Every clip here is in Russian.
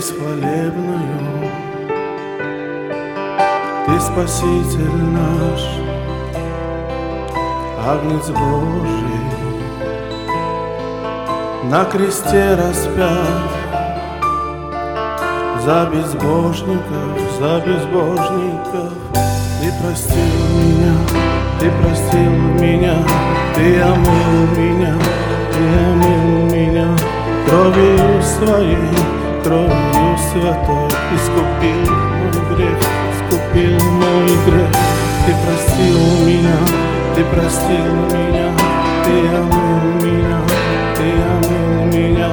песнь хвалебную. Ты Спаситель наш, Агнец Божий, на кресте распят за безбожников, за безбожников. Ты простил меня, ты простил меня, ты омыл меня, ты омыл меня кровью своей, кровью святой, искупил мой грех, искупил мой грех. Ты простил меня, ты простил меня, ты омыл меня, ты омыл меня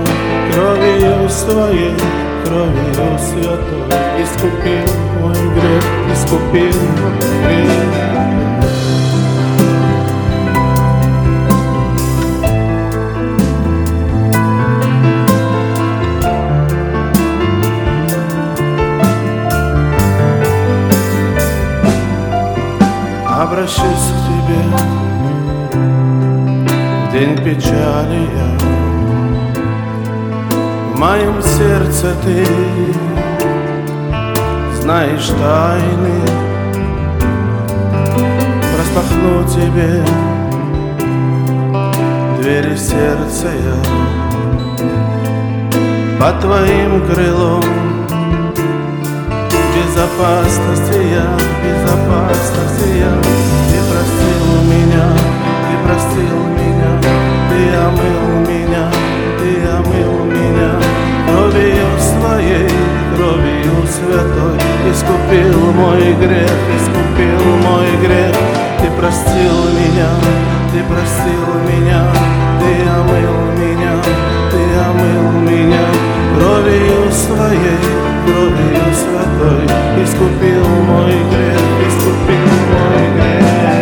кровью своей кровью святой Искупил мой грех, искупил мой грех печали я. В моем сердце ты знаешь тайны. Распахну тебе двери сердца я. Под твоим крылом Безопасности я, безопасности я. Ты простил меня, ты простил меня Ты омыл меня, ты омыл меня. Кровью своей, кровью святой Искупил мой грех, искупил мой грех. Ты простил меня, ты простил меня Ты омыл меня, ты омыл меня. Кровью своей, кровью святой Искупил мой грех, искупил мой грех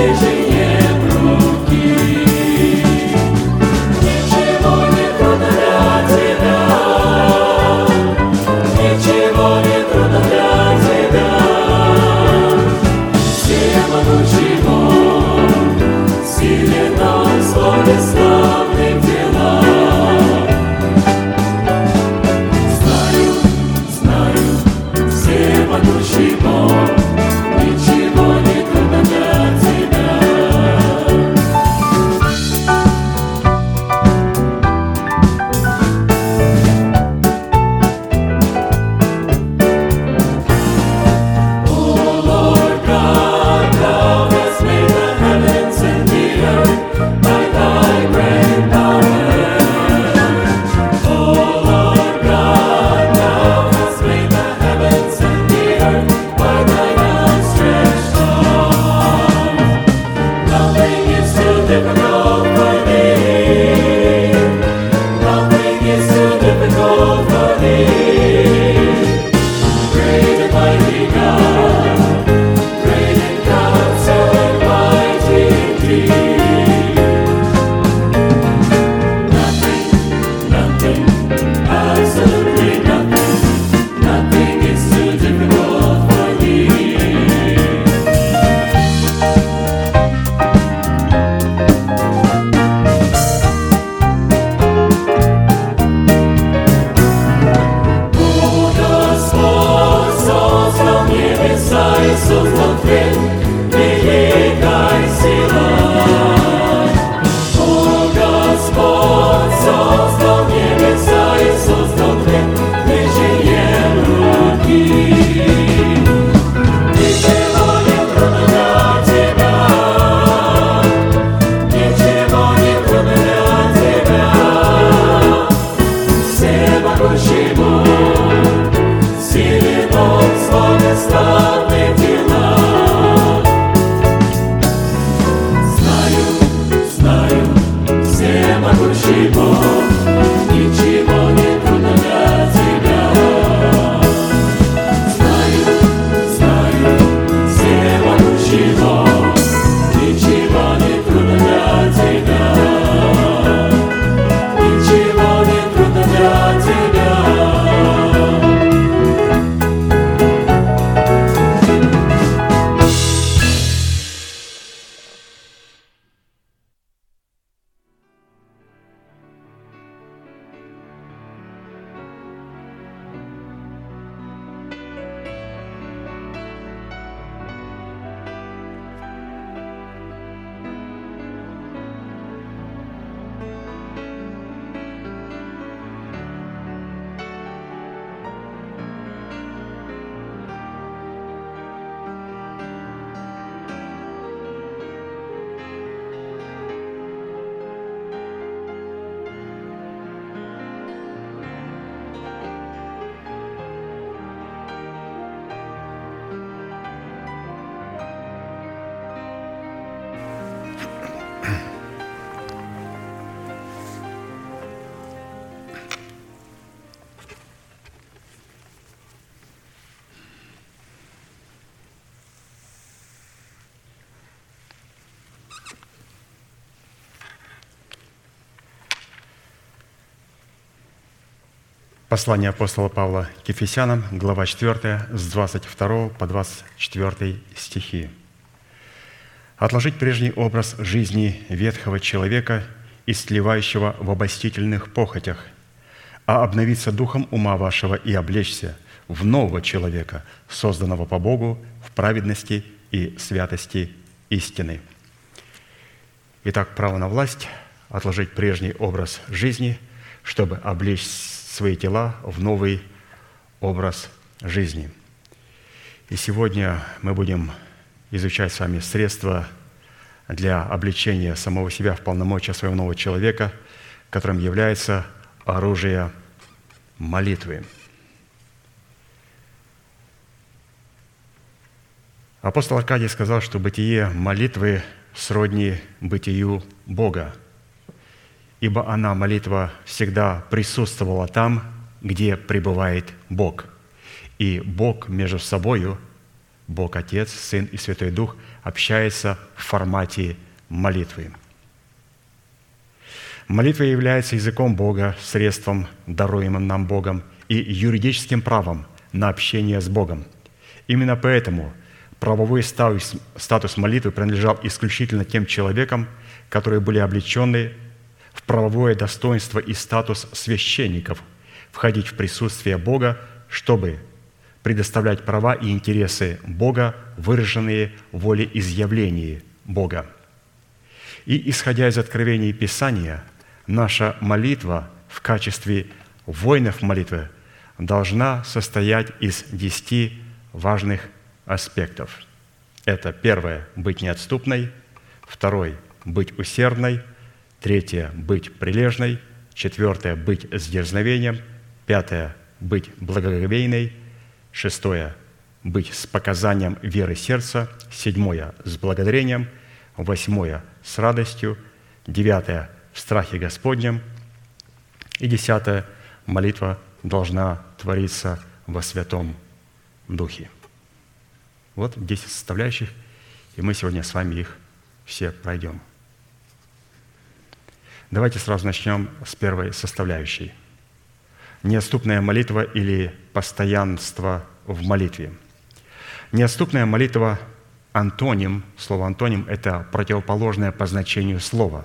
decision. Послание апостола Павла к Ефесянам, глава 4, с 22 по 24 стихи. «Отложить прежний образ жизни ветхого человека, истлевающего в обостительных похотях, а обновиться духом ума вашего и облечься в нового человека, созданного по Богу в праведности и святости истины». Итак, право на власть – отложить прежний образ жизни, чтобы облечь свои тела в новый образ жизни. И сегодня мы будем изучать с вами средства для обличения самого себя в полномочия своего нового человека, которым является оружие молитвы. Апостол Аркадий сказал, что бытие молитвы сродни бытию Бога, ибо она, молитва, всегда присутствовала там, где пребывает Бог. И Бог между собою, Бог Отец, Сын и Святой Дух, общается в формате молитвы. Молитва является языком Бога, средством, даруемым нам Богом, и юридическим правом на общение с Богом. Именно поэтому правовой статус, молитвы принадлежал исключительно тем человекам, которые были облечены в правовое достоинство и статус священников, входить в присутствие Бога, чтобы предоставлять права и интересы Бога, выраженные в волеизъявлении Бога. И, исходя из откровений Писания, наша молитва в качестве воинов молитвы должна состоять из десяти важных аспектов. Это первое – быть неотступной, второй – быть усердной, третье – быть прилежной, четвертое – быть с дерзновением, пятое – быть благоговейной, шестое – быть с показанием веры сердца, седьмое – с благодарением, восьмое – с радостью, девятое – в страхе Господнем, и десятое – молитва должна твориться во Святом Духе. Вот 10 составляющих, и мы сегодня с вами их все пройдем. Давайте сразу начнем с первой составляющей. Неотступная молитва или постоянство в молитве. Неотступная молитва – антоним, слово антоним – это противоположное по значению слова.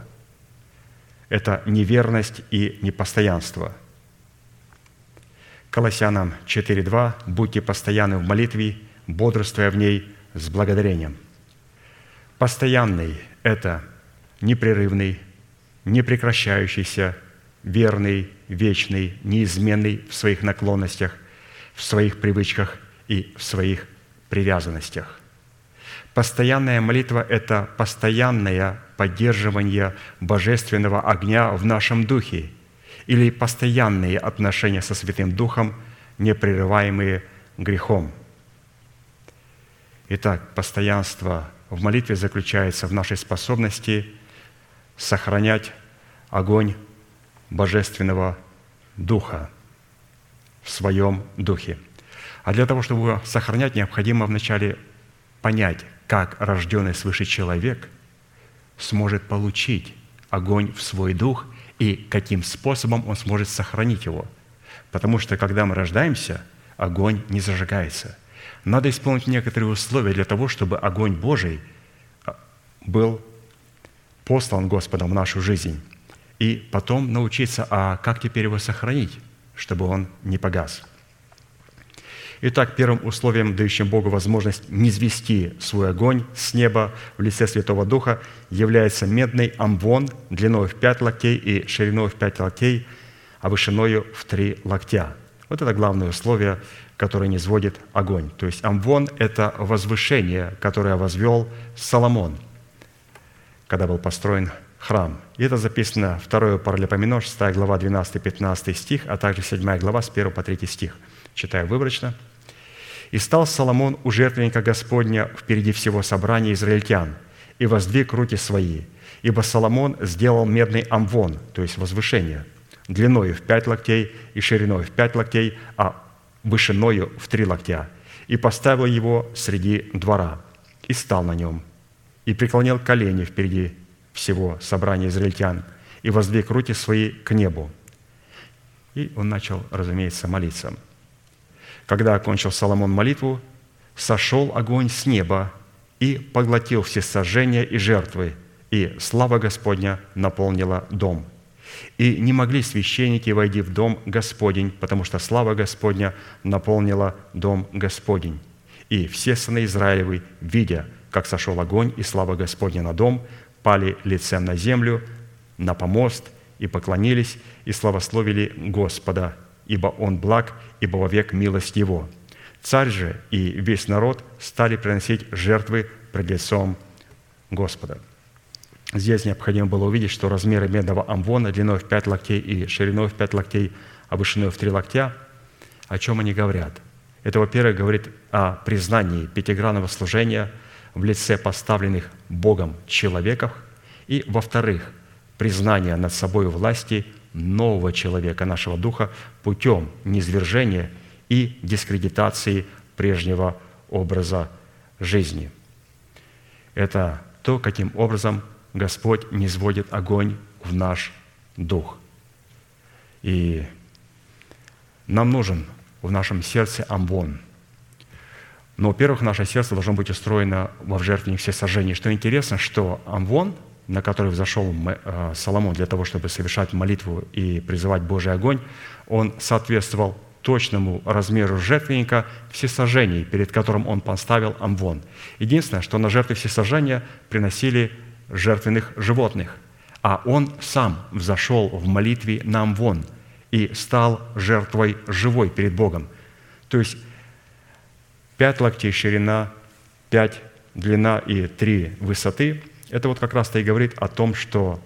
Это неверность и непостоянство – Колоссянам 4.2 «Будьте постоянны в молитве, бодрствуя в ней с благодарением». Постоянный – это непрерывный, непрекращающийся, верный, вечный, неизменный в своих наклонностях, в своих привычках и в своих привязанностях. Постоянная молитва – это постоянное поддерживание божественного огня в нашем духе – или постоянные отношения со Святым Духом, непрерываемые грехом. Итак, постоянство в молитве заключается в нашей способности сохранять огонь Божественного Духа в своем духе. А для того, чтобы его сохранять, необходимо вначале понять, как рожденный свыше человек сможет получить огонь в свой дух и каким способом он сможет сохранить его. Потому что, когда мы рождаемся, огонь не зажигается. Надо исполнить некоторые условия для того, чтобы огонь Божий а, был послан Господом в нашу жизнь. И потом научиться, а как теперь его сохранить, чтобы он не погас – Итак, первым условием, дающим Богу возможность низвести свой огонь с неба в лице Святого Духа, является медный амвон длиной в пять локтей и шириной в пять локтей, а вышиною в три локтя. Вот это главное условие, которое не сводит огонь. То есть амвон – это возвышение, которое возвел Соломон, когда был построен храм. И это записано 2 Паралипоменон, 6 глава, 12-15 стих, а также 7 глава с 1 по 3 стих – читаю выборочно. «И стал Соломон у жертвенника Господня впереди всего собрания израильтян, и воздвиг руки свои, ибо Соломон сделал медный амвон, то есть возвышение, длиною в пять локтей и шириной в пять локтей, а вышиною в три локтя, и поставил его среди двора, и стал на нем, и преклонил колени впереди всего собрания израильтян, и воздвиг руки свои к небу. И он начал, разумеется, молиться – когда окончил Соломон молитву, сошел огонь с неба и поглотил все сожжения и жертвы, и слава Господня наполнила дом. И не могли священники войти в дом Господень, потому что слава Господня наполнила дом Господень. И все сыны Израилевы, видя, как сошел огонь и слава Господня на дом, пали лицем на землю, на помост и поклонились и славословили Господа, ибо Он благ, ибо вовек милость Его. Царь же и весь народ стали приносить жертвы пред лицом Господа. Здесь необходимо было увидеть, что размеры медного амвона длиной в пять локтей и шириной в пять локтей, а вышиной в три локтя, о чем они говорят? Это, во-первых, говорит о признании пятигранного служения в лице поставленных Богом человеков, и, во-вторых, признание над собой власти нового человека, нашего духа, путем низвержения и дискредитации прежнего образа жизни. Это то, каким образом Господь низводит огонь в наш дух. И нам нужен в нашем сердце амвон. Но, во-первых, наше сердце должно быть устроено во жертвенник все сожжения. Что интересно, что амвон – на который взошел э, Соломон для того, чтобы совершать молитву и призывать Божий огонь, он соответствовал точному размеру жертвенника всесожжений, перед которым он поставил амвон. Единственное, что на жертвы всесожжения приносили жертвенных животных, а он сам взошел в молитве на амвон и стал жертвой живой перед Богом. То есть пять локтей ширина, пять длина и три высоты – это вот как раз-то и говорит о том, что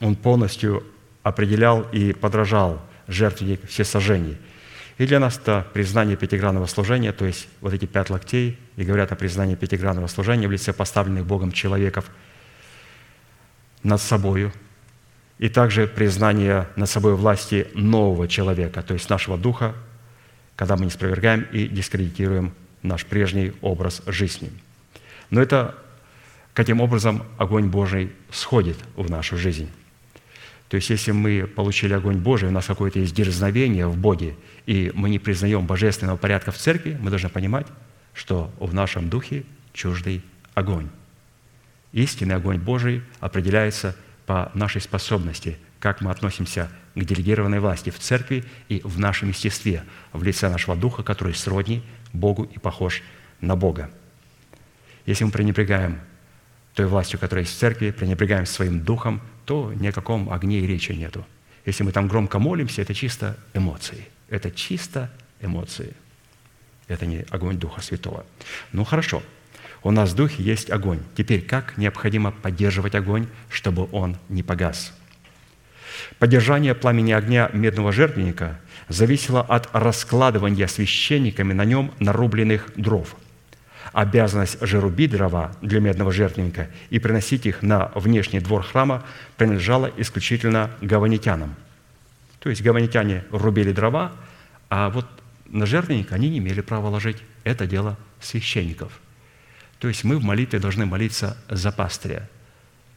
он полностью определял и подражал жертвенник всесожжений. И для нас это признание пятигранного служения, то есть вот эти пять локтей, и говорят о признании пятигранного служения в лице поставленных Богом человеков над собою, и также признание над собой власти нового человека, то есть нашего духа, когда мы не спровергаем и дискредитируем наш прежний образ жизни. Но это каким образом огонь Божий сходит в нашу жизнь. То есть, если мы получили огонь Божий, у нас какое-то есть дерзновение в Боге, и мы не признаем божественного порядка в церкви, мы должны понимать, что в нашем духе чуждый огонь. Истинный огонь Божий определяется по нашей способности, как мы относимся к делегированной власти в церкви и в нашем естестве, в лице нашего духа, который сродни Богу и похож на Бога. Если мы пренебрегаем той властью, которая есть в церкви, пренебрегаем своим духом, то ни о каком огне и речи нету. Если мы там громко молимся, это чисто эмоции. Это чисто эмоции. Это не огонь Духа Святого. Ну хорошо, у нас в Духе есть огонь. Теперь как необходимо поддерживать огонь, чтобы он не погас? Поддержание пламени огня медного жертвенника зависело от раскладывания священниками на нем нарубленных дров – Обязанность же рубить дрова для медного жертвенника и приносить их на внешний двор храма принадлежала исключительно гаванитянам. То есть гаванитяне рубили дрова, а вот на жертвенник они не имели права ложить. Это дело священников. То есть мы в молитве должны молиться за пастыря.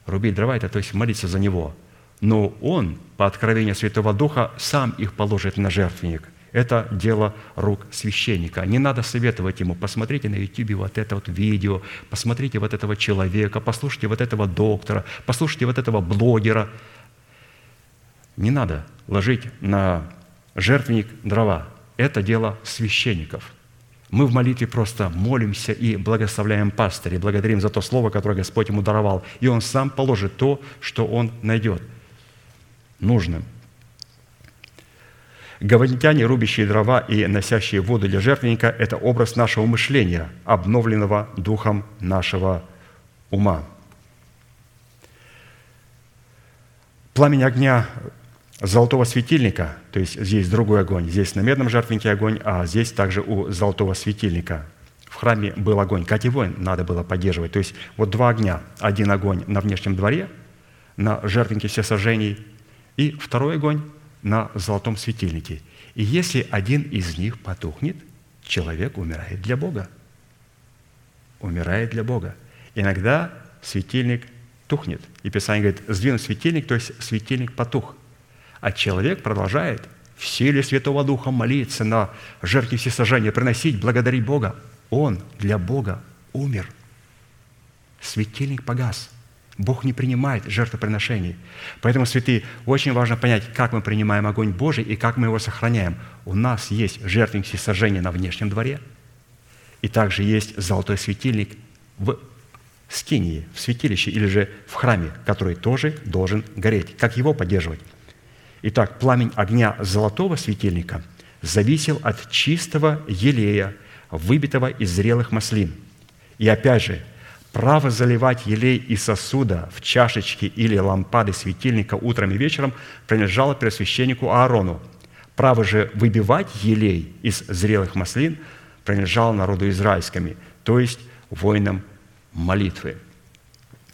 Рубить дрова – это то есть молиться за него. Но он, по откровению Святого Духа, сам их положит на жертвенник. Это дело рук священника. Не надо советовать ему, посмотрите на YouTube вот это вот видео, посмотрите вот этого человека, послушайте вот этого доктора, послушайте вот этого блогера. Не надо ложить на жертвенник дрова. Это дело священников. Мы в молитве просто молимся и благословляем пастыря, благодарим за то слово, которое Господь ему даровал. И он сам положит то, что он найдет нужным. Гаванитяне, рубящие дрова и носящие воду для жертвенника – это образ нашего мышления, обновленного духом нашего ума. Пламень огня золотого светильника, то есть здесь другой огонь, здесь на медном жертвеннике огонь, а здесь также у золотого светильника. В храме был огонь, его надо было поддерживать. То есть вот два огня. Один огонь на внешнем дворе, на жертвеннике все сожжений, и второй огонь на золотом светильнике. И если один из них потухнет, человек умирает для Бога. Умирает для Бога. Иногда светильник тухнет. И Писание говорит, сдвинуть светильник, то есть светильник потух. А человек продолжает в силе Святого Духа молиться на жертве всесожжения, приносить, благодарить Бога. Он для Бога умер. Светильник погас – Бог не принимает жертвоприношений. Поэтому, святые, очень важно понять, как мы принимаем огонь Божий и как мы его сохраняем. У нас есть жертвенник всесожжения на внешнем дворе, и также есть золотой светильник в скинии, в святилище или же в храме, который тоже должен гореть. Как его поддерживать? Итак, пламень огня золотого светильника зависел от чистого елея, выбитого из зрелых маслин. И опять же, Право заливать елей из сосуда в чашечки или лампады светильника утром и вечером принадлежало первосвященнику Аарону. Право же выбивать елей из зрелых маслин принадлежало народу израильскому, то есть воинам молитвы.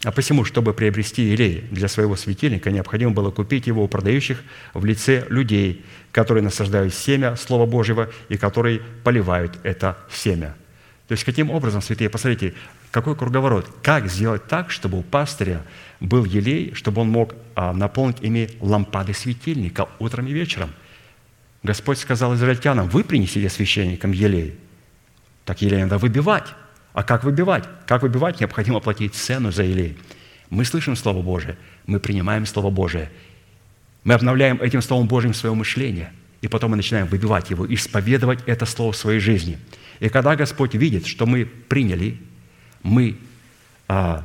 А посему, чтобы приобрести елей для своего светильника, необходимо было купить его у продающих в лице людей, которые насаждают семя Слова Божьего и которые поливают это семя. То есть, каким образом, святые, посмотрите, какой круговорот? Как сделать так, чтобы у пастыря был елей, чтобы он мог а, наполнить ими лампады светильника утром и вечером? Господь сказал израильтянам, вы принесите священникам елей. Так елей надо выбивать. А как выбивать? Как выбивать? Необходимо платить цену за елей. Мы слышим Слово Божие, мы принимаем Слово Божие. Мы обновляем этим Словом Божьим свое мышление. и потом мы начинаем выбивать его, исповедовать это слово в своей жизни. И когда Господь видит, что мы приняли, мы а,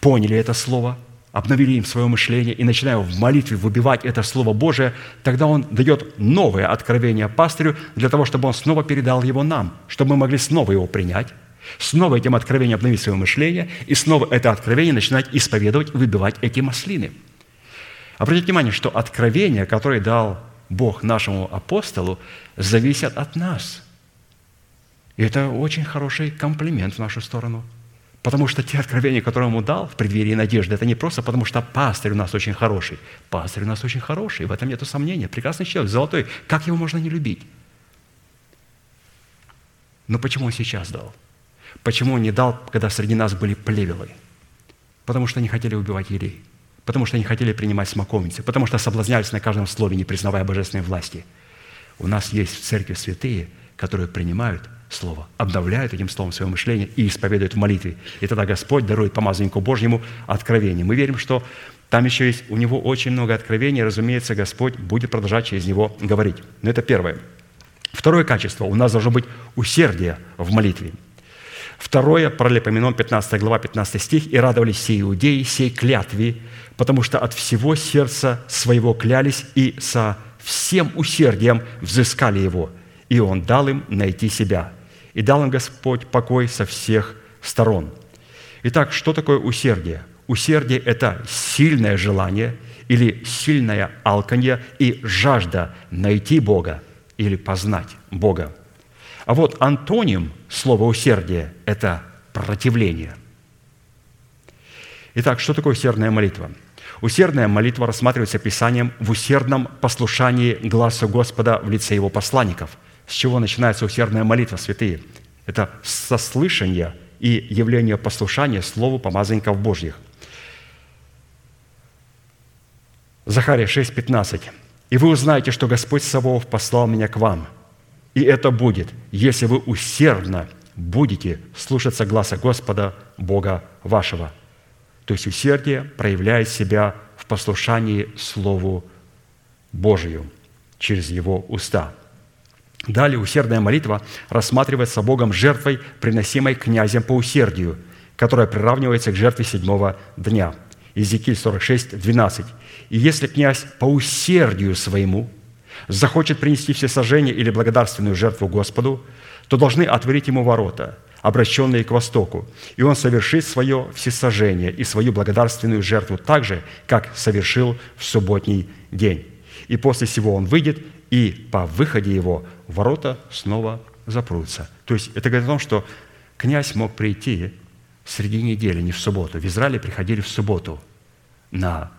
поняли это слово, обновили им свое мышление и начинаем в молитве выбивать это Слово Божие, тогда Он дает новое откровение пастырю для того, чтобы он снова передал его нам, чтобы мы могли снова его принять, снова этим откровением обновить свое мышление и снова это откровение начинать исповедовать, выбивать эти маслины. Обратите внимание, что откровение, которое дал Бог нашему апостолу, зависит от нас. И это очень хороший комплимент в нашу сторону – Потому что те откровения, которые он ему дал в преддверии надежды, это не просто потому, что пастырь у нас очень хороший. Пастырь у нас очень хороший, в этом нет сомнения. Прекрасный человек, золотой. Как его можно не любить? Но почему он сейчас дал? Почему он не дал, когда среди нас были плевелы? Потому что они хотели убивать елей. Потому что они хотели принимать смоковницы. Потому что соблазнялись на каждом слове, не признавая божественной власти. У нас есть в церкви святые, которые принимают Слово, обновляют этим Словом свое мышление и исповедуют в молитве. И тогда Господь дарует помазаннику Божьему откровение. Мы верим, что там еще есть у него очень много откровений, разумеется, Господь будет продолжать через него говорить. Но это первое. Второе качество. У нас должно быть усердие в молитве. Второе, Паралипоменон, 15 глава, 15 стих. «И радовались все иудеи, сей клятве, потому что от всего сердца своего клялись и со всем усердием взыскали его, и он дал им найти себя» и дал им Господь покой со всех сторон. Итак, что такое усердие? Усердие – это сильное желание или сильное алканье и жажда найти Бога или познать Бога. А вот антоним слова «усердие» – это противление. Итак, что такое усердная молитва? Усердная молитва рассматривается Писанием в усердном послушании глазу Господа в лице Его посланников – с чего начинается усердная молитва, святые? Это сослышание и явление послушания Слову помазанников Божьих. Захария 6, 15. «И вы узнаете, что Господь Саваоф послал меня к вам, и это будет, если вы усердно будете слушаться гласа Господа, Бога вашего». То есть усердие проявляет себя в послушании Слову Божию через Его уста – Далее усердная молитва рассматривается Богом жертвой, приносимой князем по усердию, которая приравнивается к жертве седьмого дня. Иезекииль 46, 12. «И если князь по усердию своему захочет принести все сожжения или благодарственную жертву Господу, то должны отворить ему ворота, обращенные к востоку, и он совершит свое всесожжение и свою благодарственную жертву так же, как совершил в субботний день. И после всего он выйдет и по выходе его ворота снова запрутся. То есть это говорит о том, что князь мог прийти среди недели, не в субботу. В Израиле приходили в субботу на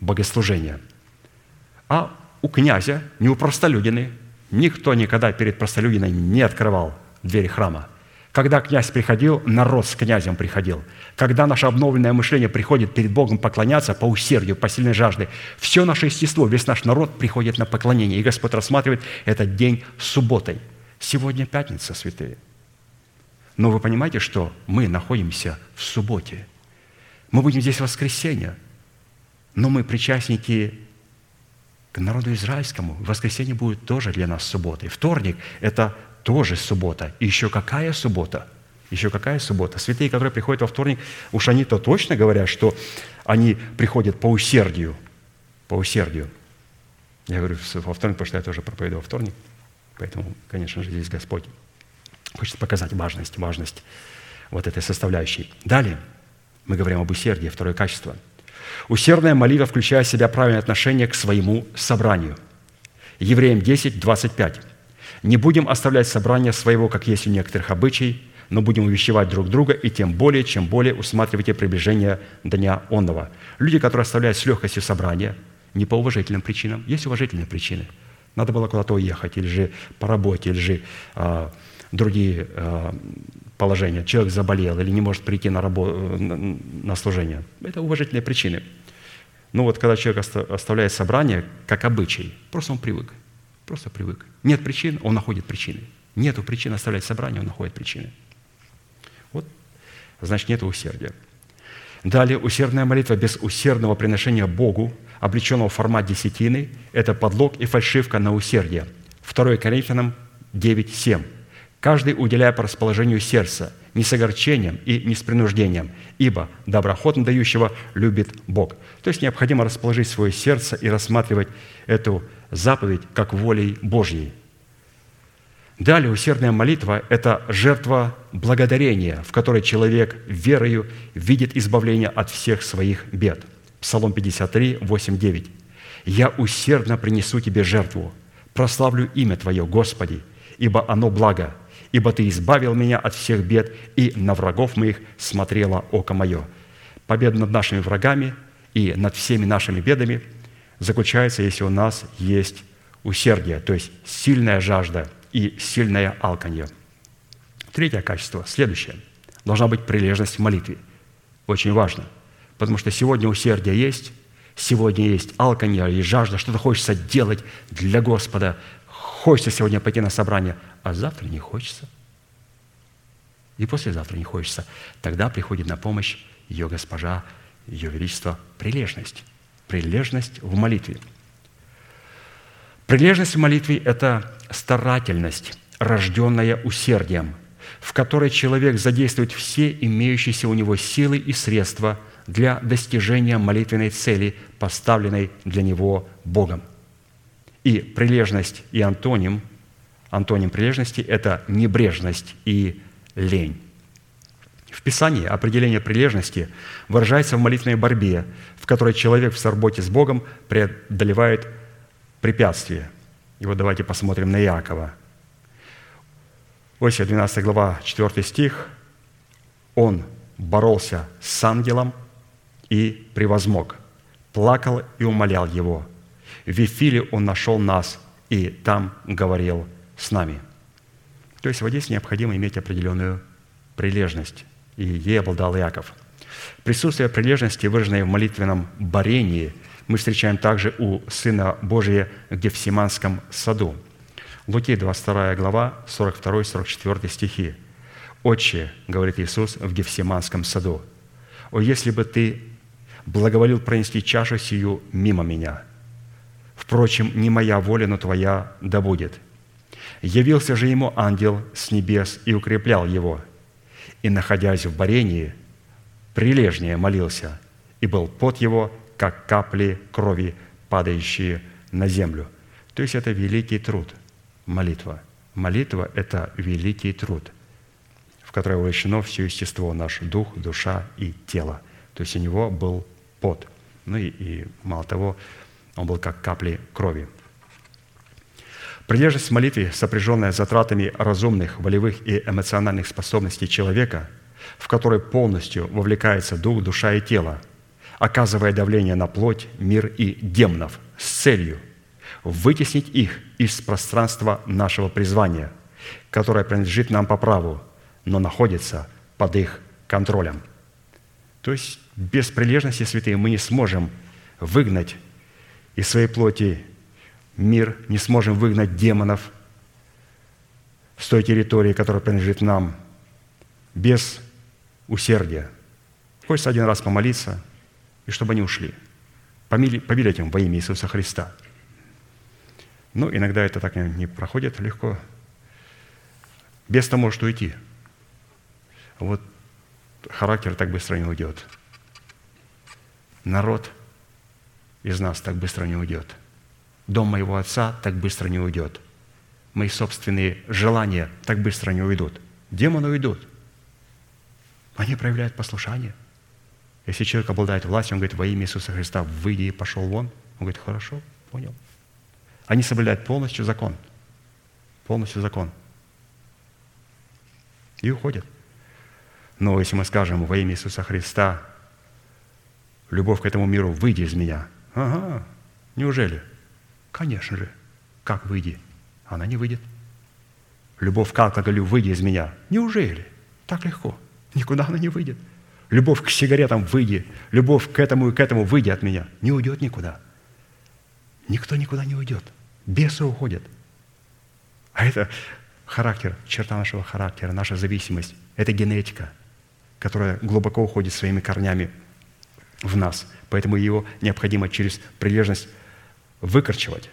богослужение. А у князя, не у простолюдины, никто никогда перед простолюдиной не открывал двери храма – когда князь приходил, народ с князем приходил. Когда наше обновленное мышление приходит перед Богом поклоняться по усердию, по сильной жажде, все наше естество, весь наш народ приходит на поклонение. И Господь рассматривает этот день субботой. Сегодня пятница, святые. Но вы понимаете, что мы находимся в субботе. Мы будем здесь в воскресенье, но мы причастники к народу израильскому. Воскресенье будет тоже для нас субботой. Вторник – это тоже суббота. И еще какая суббота? Еще какая суббота? Святые, которые приходят во вторник, уж они-то точно говорят, что они приходят по усердию. По усердию. Я говорю во вторник, потому что я тоже проповедую во вторник. Поэтому, конечно же, здесь Господь хочет показать важность, важность вот этой составляющей. Далее мы говорим об усердии, второе качество. Усердная молитва включает в себя правильное отношение к своему собранию. Евреям 10, 25. Не будем оставлять собрание своего, как есть у некоторых обычай, но будем увещевать друг друга, и тем более, чем более усматривайте приближение дня онного. Люди, которые оставляют с легкостью собрание, не по уважительным причинам, есть уважительные причины. Надо было куда-то уехать, или же по работе, или же а, другие а, положения. Человек заболел или не может прийти на, работу, на, на служение. Это уважительные причины. Но вот когда человек оставляет собрание, как обычай, просто он привык – Просто привык. Нет причин, он находит причины. Нету причин оставлять собрание, он находит причины. Вот, значит, нет усердия. Далее, усердная молитва без усердного приношения Богу облеченного в формат десятины, это подлог и фальшивка на усердие. 2 Коринфянам 9, 7. Каждый уделяя по расположению сердца, не с огорчением и не с принуждением, ибо доброходно дающего любит Бог. То есть необходимо расположить свое сердце и рассматривать эту заповедь как волей Божьей. Далее усердная молитва – это жертва благодарения, в которой человек верою видит избавление от всех своих бед. Псалом 53, 8, 9. «Я усердно принесу Тебе жертву, прославлю имя Твое, Господи, ибо оно благо, ибо Ты избавил меня от всех бед, и на врагов моих смотрело око мое». Победа над нашими врагами и над всеми нашими бедами заключается, если у нас есть усердие, то есть сильная жажда и сильное алканье. Третье качество, следующее. Должна быть прилежность в молитве. Очень важно. Потому что сегодня усердие есть, сегодня есть алканье и жажда, что-то хочется делать для Господа. Хочется сегодня пойти на собрание, а завтра не хочется. И послезавтра не хочется. Тогда приходит на помощь ее госпожа, ее величество, прилежность. Прилежность в молитве. Прилежность в молитве – это старательность, рожденная усердием, в которой человек задействует все имеющиеся у него силы и средства для достижения молитвенной цели, поставленной для него Богом. И прилежность и антоним, антоним прилежности – это небрежность и лень. В Писании определение прилежности выражается в молитвенной борьбе, в которой человек в сорботе с Богом преодолевает препятствия. И вот давайте посмотрим на Иакова. Осия 12 глава, 4 стих. Он боролся с ангелом и превозмог, плакал и умолял его. В Вифиле он нашел нас и там говорил с нами. То есть вот здесь необходимо иметь определенную прилежность и ей обладал Иаков. Присутствие прилежности, выраженное в молитвенном борении, мы встречаем также у Сына Божия в Гефсиманском саду. Луки, 22 глава, 42-44 стихи. «Отче, — говорит Иисус в Гефсиманском саду, — о, если бы ты благоволил пронести чашу сию мимо меня. Впрочем, не моя воля, но твоя да будет. Явился же ему ангел с небес и укреплял его – и, находясь в борении, прилежнее молился, и был пот его, как капли крови, падающие на землю. То есть это великий труд, молитва. Молитва – это великий труд, в который вовлечено все естество, наш дух, душа и тело. То есть у него был пот. Ну и, и мало того, он был как капли крови. Прилежность в молитве, сопряженная затратами разумных, волевых и эмоциональных способностей человека, в которой полностью вовлекается дух, душа и тело, оказывая давление на плоть, мир и демонов с целью вытеснить их из пространства нашего призвания, которое принадлежит нам по праву, но находится под их контролем. То есть без прилежности, святые, мы не сможем выгнать из своей плоти мир, не сможем выгнать демонов с той территории, которая принадлежит нам, без усердия. Хочется один раз помолиться, и чтобы они ушли. Побелеть им во имя Иисуса Христа. Ну, иногда это так не проходит легко. Без-то может уйти. Вот характер так быстро не уйдет. Народ из нас так быстро не уйдет – Дом моего отца так быстро не уйдет. Мои собственные желания так быстро не уйдут. Демоны уйдут. Они проявляют послушание. Если человек обладает властью, он говорит, во имя Иисуса Христа, выйди и пошел вон. Он говорит, хорошо, понял. Они соблюдают полностью закон. Полностью закон. И уходят. Но если мы скажем во имя Иисуса Христа, любовь к этому миру, выйди из меня. Ага, неужели? Конечно же. Как выйди? Она не выйдет. Любовь к алкоголю, выйди из меня. Неужели? Так легко. Никуда она не выйдет. Любовь к сигаретам, выйди. Любовь к этому и к этому, выйди от меня. Не уйдет никуда. Никто никуда не уйдет. Бесы уходят. А это характер, черта нашего характера, наша зависимость. Это генетика, которая глубоко уходит своими корнями в нас. Поэтому его необходимо через прилежность выкорчевать.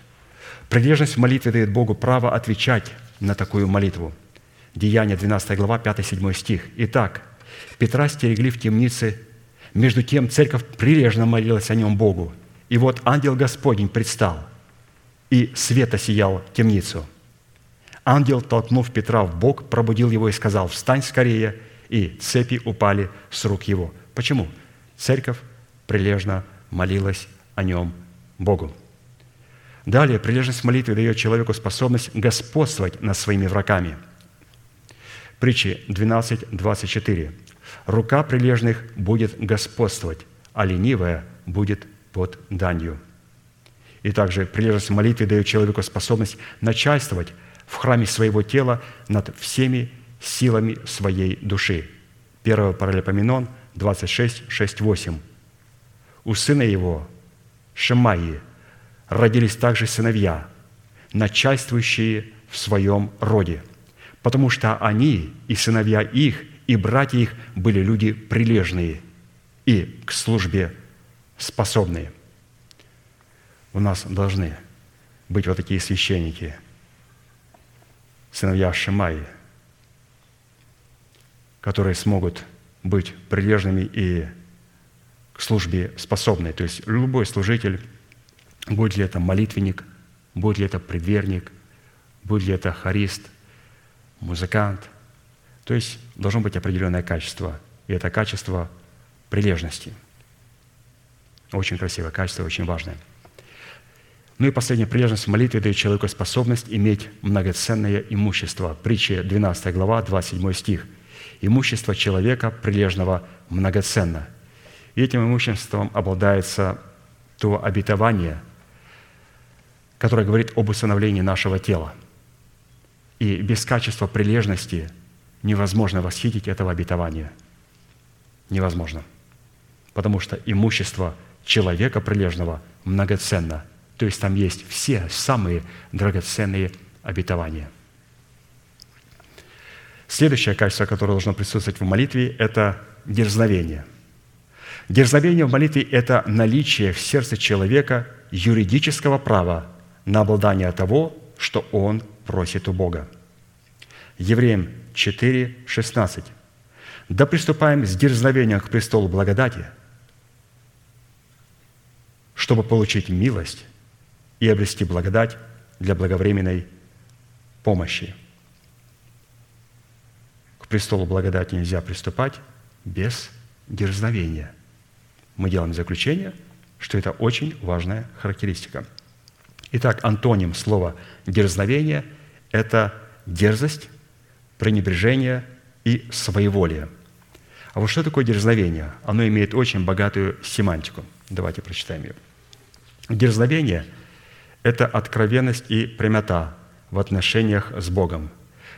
Прилежность в молитве дает Богу право отвечать на такую молитву. Деяние 12 глава, 5-7 стих. Итак, Петра стерегли в темнице, между тем церковь прилежно молилась о нем Богу. И вот ангел Господень предстал, и свет осиял темницу. Ангел, толкнув Петра в бок, пробудил его и сказал, «Встань скорее!» И цепи упали с рук его. Почему? Церковь прилежно молилась о нем Богу. Далее, прилежность молитвы дает человеку способность господствовать над своими врагами. Притчи 12, 24. «Рука прилежных будет господствовать, а ленивая будет под данью». И также прилежность молитвы дает человеку способность начальствовать в храме своего тела над всеми силами своей души. 1 Паралипоменон 26, 6, 8. У сына его, Шемаи, родились также сыновья, начальствующие в своем роде, потому что они и сыновья их, и братья их были люди прилежные и к службе способные. У нас должны быть вот такие священники, сыновья Шимаи, которые смогут быть прилежными и к службе способны. То есть любой служитель, будь ли это молитвенник, будь ли это предверник, будь ли это хорист, музыкант, то есть должно быть определенное качество, и это качество прилежности. Очень красивое качество, очень важное. Ну и последняя прилежность в молитве дает человеку способность иметь многоценное имущество. Притча 12 глава, 27 стих. «Имущество человека прилежного многоценно, и этим имуществом обладается то обетование, которое говорит об установлении нашего тела. И без качества прилежности невозможно восхитить этого обетования. Невозможно. Потому что имущество человека прилежного многоценно. То есть там есть все самые драгоценные обетования. Следующее качество, которое должно присутствовать в молитве, это дерзновение – Дерзновение в молитве – это наличие в сердце человека юридического права на обладание того, что он просит у Бога. Евреям 4, 16. «Да приступаем с дерзновением к престолу благодати, чтобы получить милость и обрести благодать для благовременной помощи». К престолу благодати нельзя приступать без дерзновения – мы делаем заключение, что это очень важная характеристика. Итак, антоним слова «дерзновение» – это дерзость, пренебрежение и своеволие. А вот что такое дерзновение? Оно имеет очень богатую семантику. Давайте прочитаем ее. Дерзновение – это откровенность и прямота в отношениях с Богом.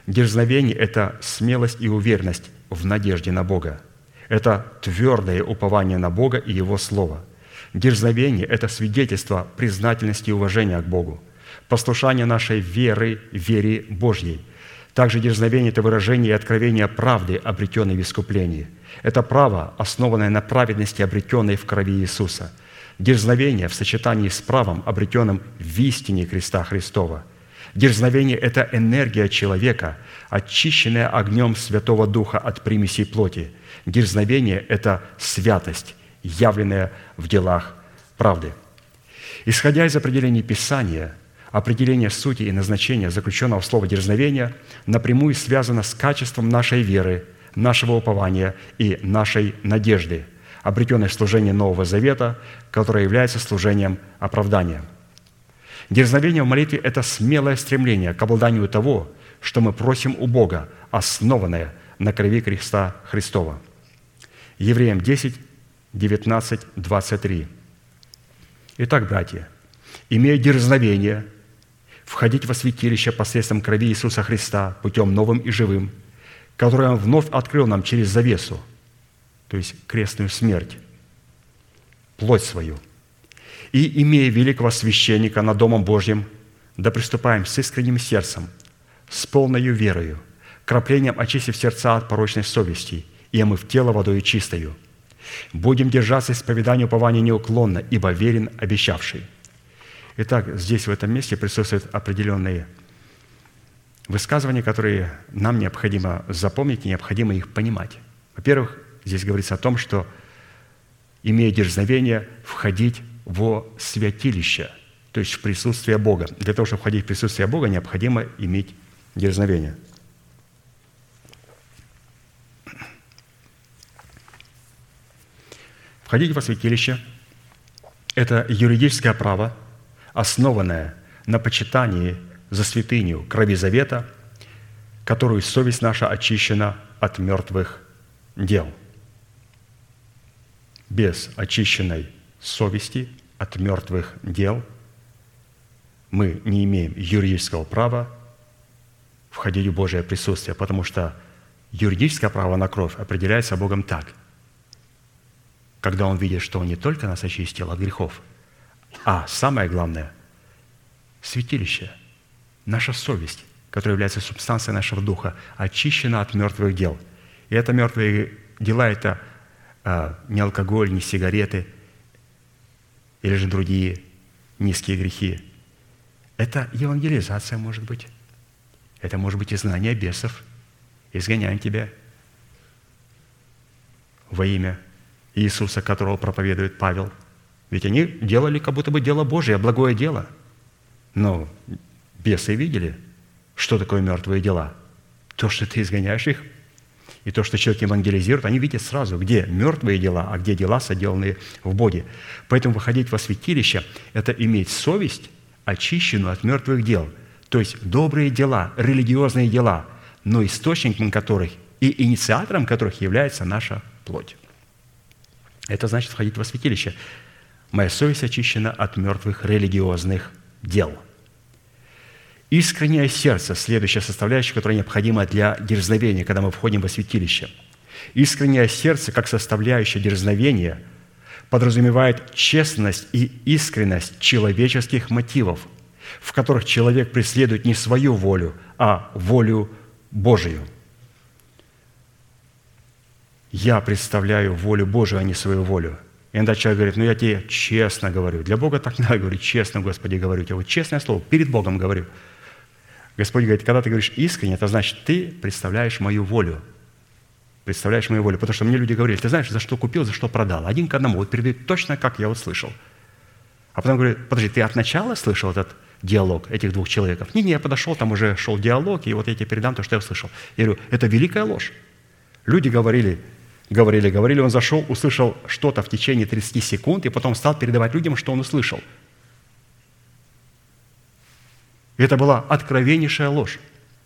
Дерзновение – это смелость и уверенность в надежде на Бога – это твердое упование на Бога и Его Слово. Дерзновение – это свидетельство признательности и уважения к Богу, послушание нашей веры, вере Божьей. Также дерзновение – это выражение и откровение правды, обретенной в искуплении. Это право, основанное на праведности, обретенной в крови Иисуса. Дерзновение в сочетании с правом, обретенным в истине креста Христова – Дерзновение – это энергия человека, очищенная огнем Святого Духа от примесей плоти – Дерзновение – это святость, явленная в делах правды. Исходя из определений Писания, определение сути и назначения заключенного в слово дерзновения напрямую связано с качеством нашей веры, нашего упования и нашей надежды, обретенной в служении Нового Завета, которое является служением оправдания. Дерзновение в молитве – это смелое стремление к обладанию того, что мы просим у Бога, основанное на крови креста Христова – Евреям 10, 19, 23. Итак, братья, имея дерзновение входить во святилище посредством крови Иисуса Христа путем новым и живым, который Он вновь открыл нам через завесу, то есть крестную смерть, плоть свою, и, имея великого священника над Домом Божьим, да приступаем с искренним сердцем, с полной верою, краплением очистив сердца от порочной совести – и омыв тело водою чистою. Будем держаться исповедания упования неуклонно, ибо верен обещавший». Итак, здесь, в этом месте, присутствуют определенные высказывания, которые нам необходимо запомнить необходимо их понимать. Во-первых, здесь говорится о том, что, имея дерзновение, входить во святилище, то есть в присутствие Бога. Для того, чтобы входить в присутствие Бога, необходимо иметь дерзновение. Входить во святилище – это юридическое право, основанное на почитании за святыню крови завета, которую совесть наша очищена от мертвых дел. Без очищенной совести от мертвых дел мы не имеем юридического права входить в Божие присутствие, потому что юридическое право на кровь определяется Богом так, когда Он видит, что Он не только нас очистил от грехов, а самое главное – святилище, наша совесть, которая является субстанцией нашего духа, очищена от мертвых дел. И это мертвые дела – это а, не алкоголь, не сигареты или же другие низкие грехи. Это евангелизация, может быть. Это может быть изгнание бесов. Изгоняем тебя во имя Иисуса, которого проповедует Павел. Ведь они делали как будто бы дело Божие, благое дело. Но бесы видели, что такое мертвые дела. То, что ты изгоняешь их, и то, что человек евангелизирует, они видят сразу, где мертвые дела, а где дела, соделанные в Боге. Поэтому выходить во святилище – это иметь совесть, очищенную от мертвых дел – то есть добрые дела, религиозные дела, но источником которых и инициатором которых является наша плоть. Это значит входить во святилище. Моя совесть очищена от мертвых религиозных дел. Искреннее сердце – следующая составляющая, которая необходима для дерзновения, когда мы входим во святилище. Искреннее сердце, как составляющая дерзновения, подразумевает честность и искренность человеческих мотивов – в которых человек преследует не свою волю, а волю Божию. Я представляю волю Божию, а не свою волю. И иногда человек говорит, ну я тебе честно говорю. Для Бога так надо говорить, честно, Господи, говорю. Я вот честное слово, перед Богом говорю. Господь говорит, когда ты говоришь искренне, это значит, ты представляешь мою волю. Представляешь мою волю. Потому что мне люди говорили, ты знаешь, за что купил, за что продал. Один к одному. Вот передают точно, как я вот слышал. А потом говорит, подожди, ты от начала слышал этот диалог этих двух человеков. Не, не, я подошел, там уже шел диалог, и вот я тебе передам то, что я услышал. Я говорю, это великая ложь. Люди говорили, говорили, говорили, он зашел, услышал что-то в течение 30 секунд, и потом стал передавать людям, что он услышал. И это была откровеннейшая ложь.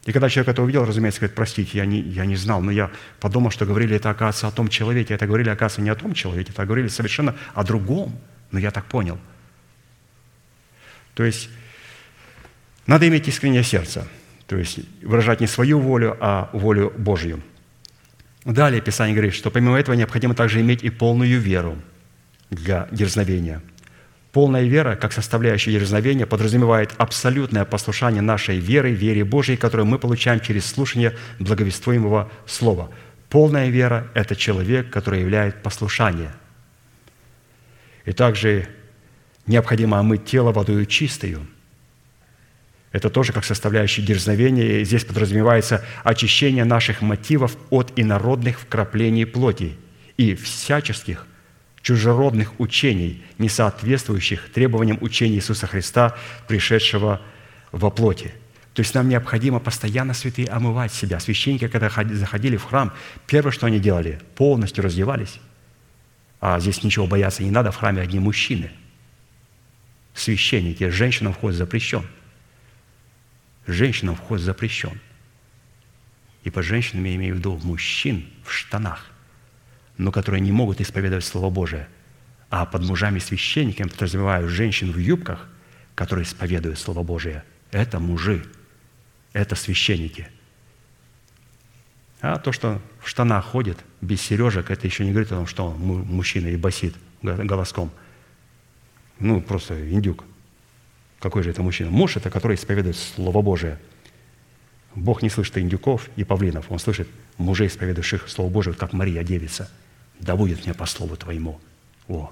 И когда человек это увидел, разумеется, говорит, простите, я не, я не знал, но я подумал, что говорили это, оказывается, о том человеке. Это говорили, оказывается, не о том человеке, это говорили совершенно о другом. Но я так понял. То есть надо иметь искреннее сердце, то есть выражать не свою волю, а волю Божью. Далее Писание говорит, что помимо этого необходимо также иметь и полную веру для дерзновения. Полная вера, как составляющая дерзновения, подразумевает абсолютное послушание нашей веры, вере Божьей, которую мы получаем через слушание благовествуемого Слова. Полная вера – это человек, который являет послушание. И также необходимо омыть тело водою чистою – это тоже как составляющая дерзновения. Здесь подразумевается очищение наших мотивов от инородных вкраплений плоти и всяческих чужеродных учений, не соответствующих требованиям учения Иисуса Христа, пришедшего во плоти. То есть нам необходимо постоянно, святые, омывать себя. Священники, когда заходили в храм, первое, что они делали, полностью раздевались. А здесь ничего бояться не надо, в храме одни мужчины. Священники, женщинам вход запрещен – женщинам вход запрещен. И по женщинам я имею в виду мужчин в штанах, но которые не могут исповедовать Слово Божие. А под мужами священниками подразумеваю женщин в юбках, которые исповедуют Слово Божие. Это мужи, это священники. А то, что в штанах ходит, без сережек, это еще не говорит о том, что он мужчина и басит голоском. Ну, просто индюк. Какой же это мужчина? Муж – это который исповедует Слово Божие. Бог не слышит индюков и павлинов. Он слышит мужей, исповедующих Слово Божие, как Мария, девица. да будет мне по слову Твоему. О!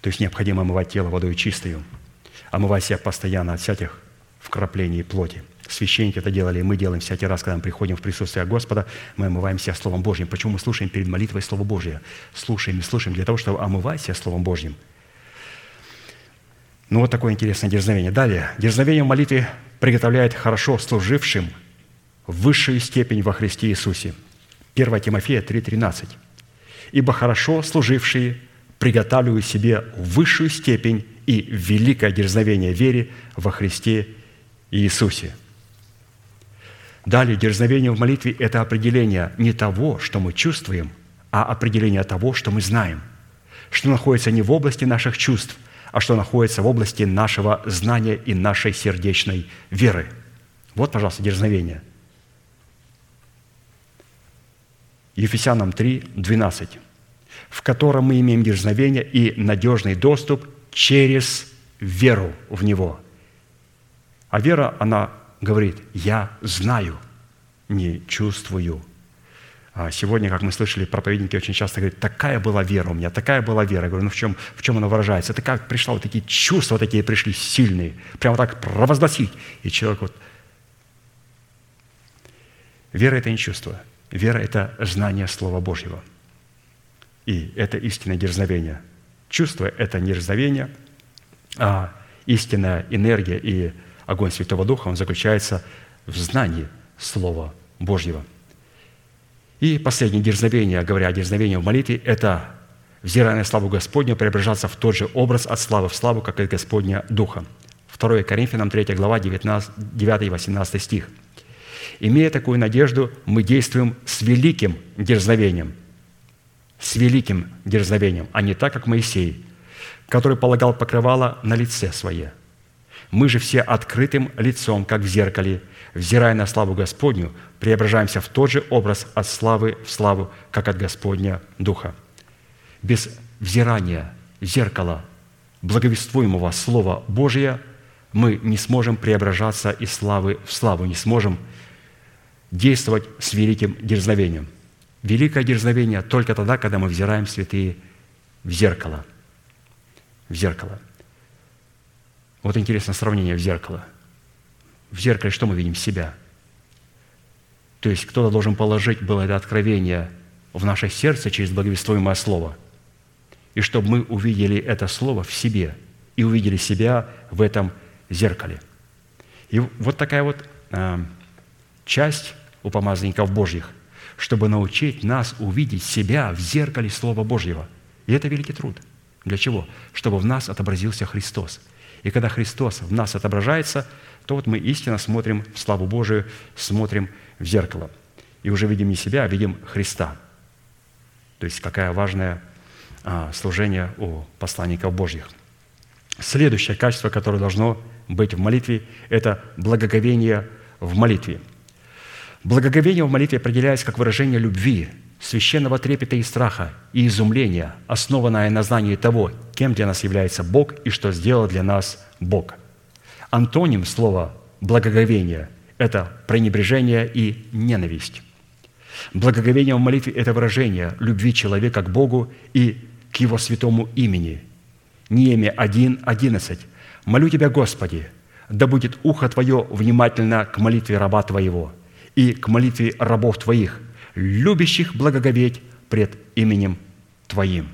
То есть необходимо омывать тело водой чистою, омывать себя постоянно от всяких вкраплений плоти. Священники это делали, и мы делаем всякий раз, когда мы приходим в присутствие Господа, мы омываем себя Словом Божьим. Почему мы слушаем перед молитвой Слово Божье? Слушаем и слушаем для того, чтобы омывать себя Словом Божьим. Ну, вот такое интересное дерзновение. Далее. Дерзновение в молитве приготовляет хорошо служившим высшую степень во Христе Иисусе. 1 Тимофея 3,13. «Ибо хорошо служившие приготавливают себе высшую степень и великое дерзновение вере во Христе Иисусе». Далее, дерзновение в молитве – это определение не того, что мы чувствуем, а определение того, что мы знаем, что находится не в области наших чувств, а что находится в области нашего знания и нашей сердечной веры. Вот, пожалуйста, дерзновение. Ефесянам 3, 12, в котором мы имеем дерзновение и надежный доступ через веру в Него. А вера, она говорит, я знаю, не чувствую. А сегодня, как мы слышали, проповедники очень часто говорят, такая была вера у меня, такая была вера. Я говорю, ну в чем, в чем она выражается? Это как пришла, вот такие чувства такие пришли сильные, прямо так провозгласить. И человек вот... Вера – это не чувство. Вера – это знание Слова Божьего. И это истинное дерзновение. Чувство – это не дерзновение, а истинная энергия и огонь Святого Духа, он заключается в знании Слова Божьего. И последнее дерзновение, говоря о дерзновении в молитве, это, взирая на славу Господню, преображаться в тот же образ от славы в славу, как и Господня Духа. 2 Коринфянам 3 глава, 19, 9 и 18 стих. «Имея такую надежду, мы действуем с великим дерзновением, с великим дерзновением, а не так, как Моисей, который полагал покрывало на лице свое. Мы же все открытым лицом, как в зеркале, взирая на славу Господню, преображаемся в тот же образ от славы в славу, как от Господня Духа. Без взирания зеркала благовествуемого Слова Божия мы не сможем преображаться из славы в славу, не сможем действовать с великим дерзновением. Великое дерзновение только тогда, когда мы взираем святые в зеркало. В зеркало – вот интересное сравнение в зеркало. В зеркале что мы видим? Себя. То есть кто-то должен положить было это откровение в наше сердце через благовествуемое слово. И чтобы мы увидели это слово в себе и увидели себя в этом зеркале. И вот такая вот э, часть у помазанников Божьих, чтобы научить нас увидеть себя в зеркале Слова Божьего. И это великий труд. Для чего? Чтобы в нас отобразился Христос – и когда Христос в нас отображается, то вот мы истинно смотрим в славу Божию, смотрим в зеркало. И уже видим не себя, а видим Христа. То есть какое важное а, служение у посланников Божьих. Следующее качество, которое должно быть в молитве, это благоговение в молитве. Благоговение в молитве определяется как выражение любви священного трепета и страха и изумления, основанное на знании того, кем для нас является Бог и что сделал для нас Бог. Антоним слова «благоговение» – это пренебрежение и ненависть. Благоговение в молитве – это выражение любви человека к Богу и к Его святому имени. Неемия 1, 11. «Молю Тебя, Господи, да будет ухо Твое внимательно к молитве раба Твоего и к молитве рабов Твоих, любящих благоговеть пред именем Твоим».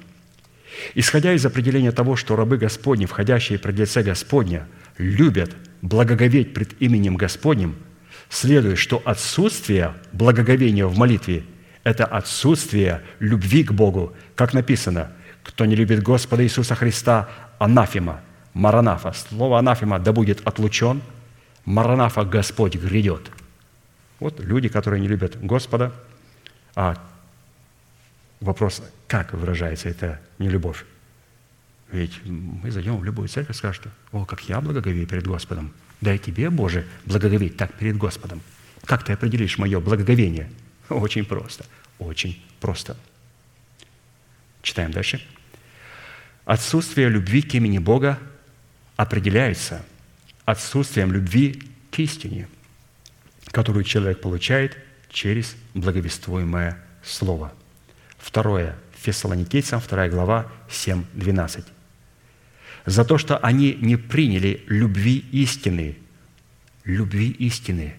Исходя из определения того, что рабы Господни, входящие пред лице Господня, любят благоговеть пред именем Господним, следует, что отсутствие благоговения в молитве – это отсутствие любви к Богу, как написано, «Кто не любит Господа Иисуса Христа, анафема, маранафа». Слово анафема да будет отлучен, маранафа Господь грядет. Вот люди, которые не любят Господа – а вопрос, как выражается эта нелюбовь? Ведь мы зайдем в любую церковь и скажем, «О, как я благоговею перед Господом!» Да и тебе, Боже, благоговеть так перед Господом. Как ты определишь мое благоговение? Очень просто, очень просто. Читаем дальше. Отсутствие любви к имени Бога определяется отсутствием любви к истине, которую человек получает через благовествуемое Слово. Второе. Фессалоникийцам, 2 глава, 7, 12. За то, что они не приняли любви истины, любви истины,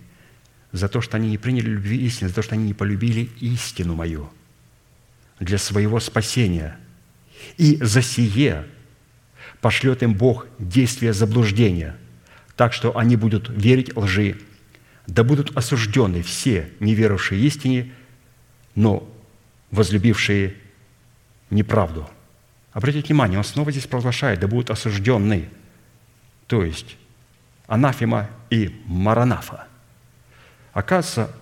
за то, что они не приняли любви истины, за то, что они не полюбили истину мою для своего спасения. И за сие пошлет им Бог действие заблуждения, так что они будут верить лжи, да будут осуждены все неверовавшие истине, но возлюбившие неправду. Обратите внимание, он снова здесь провозглашает, да будут осуждены. То есть анафема и маранафа. Оказывается,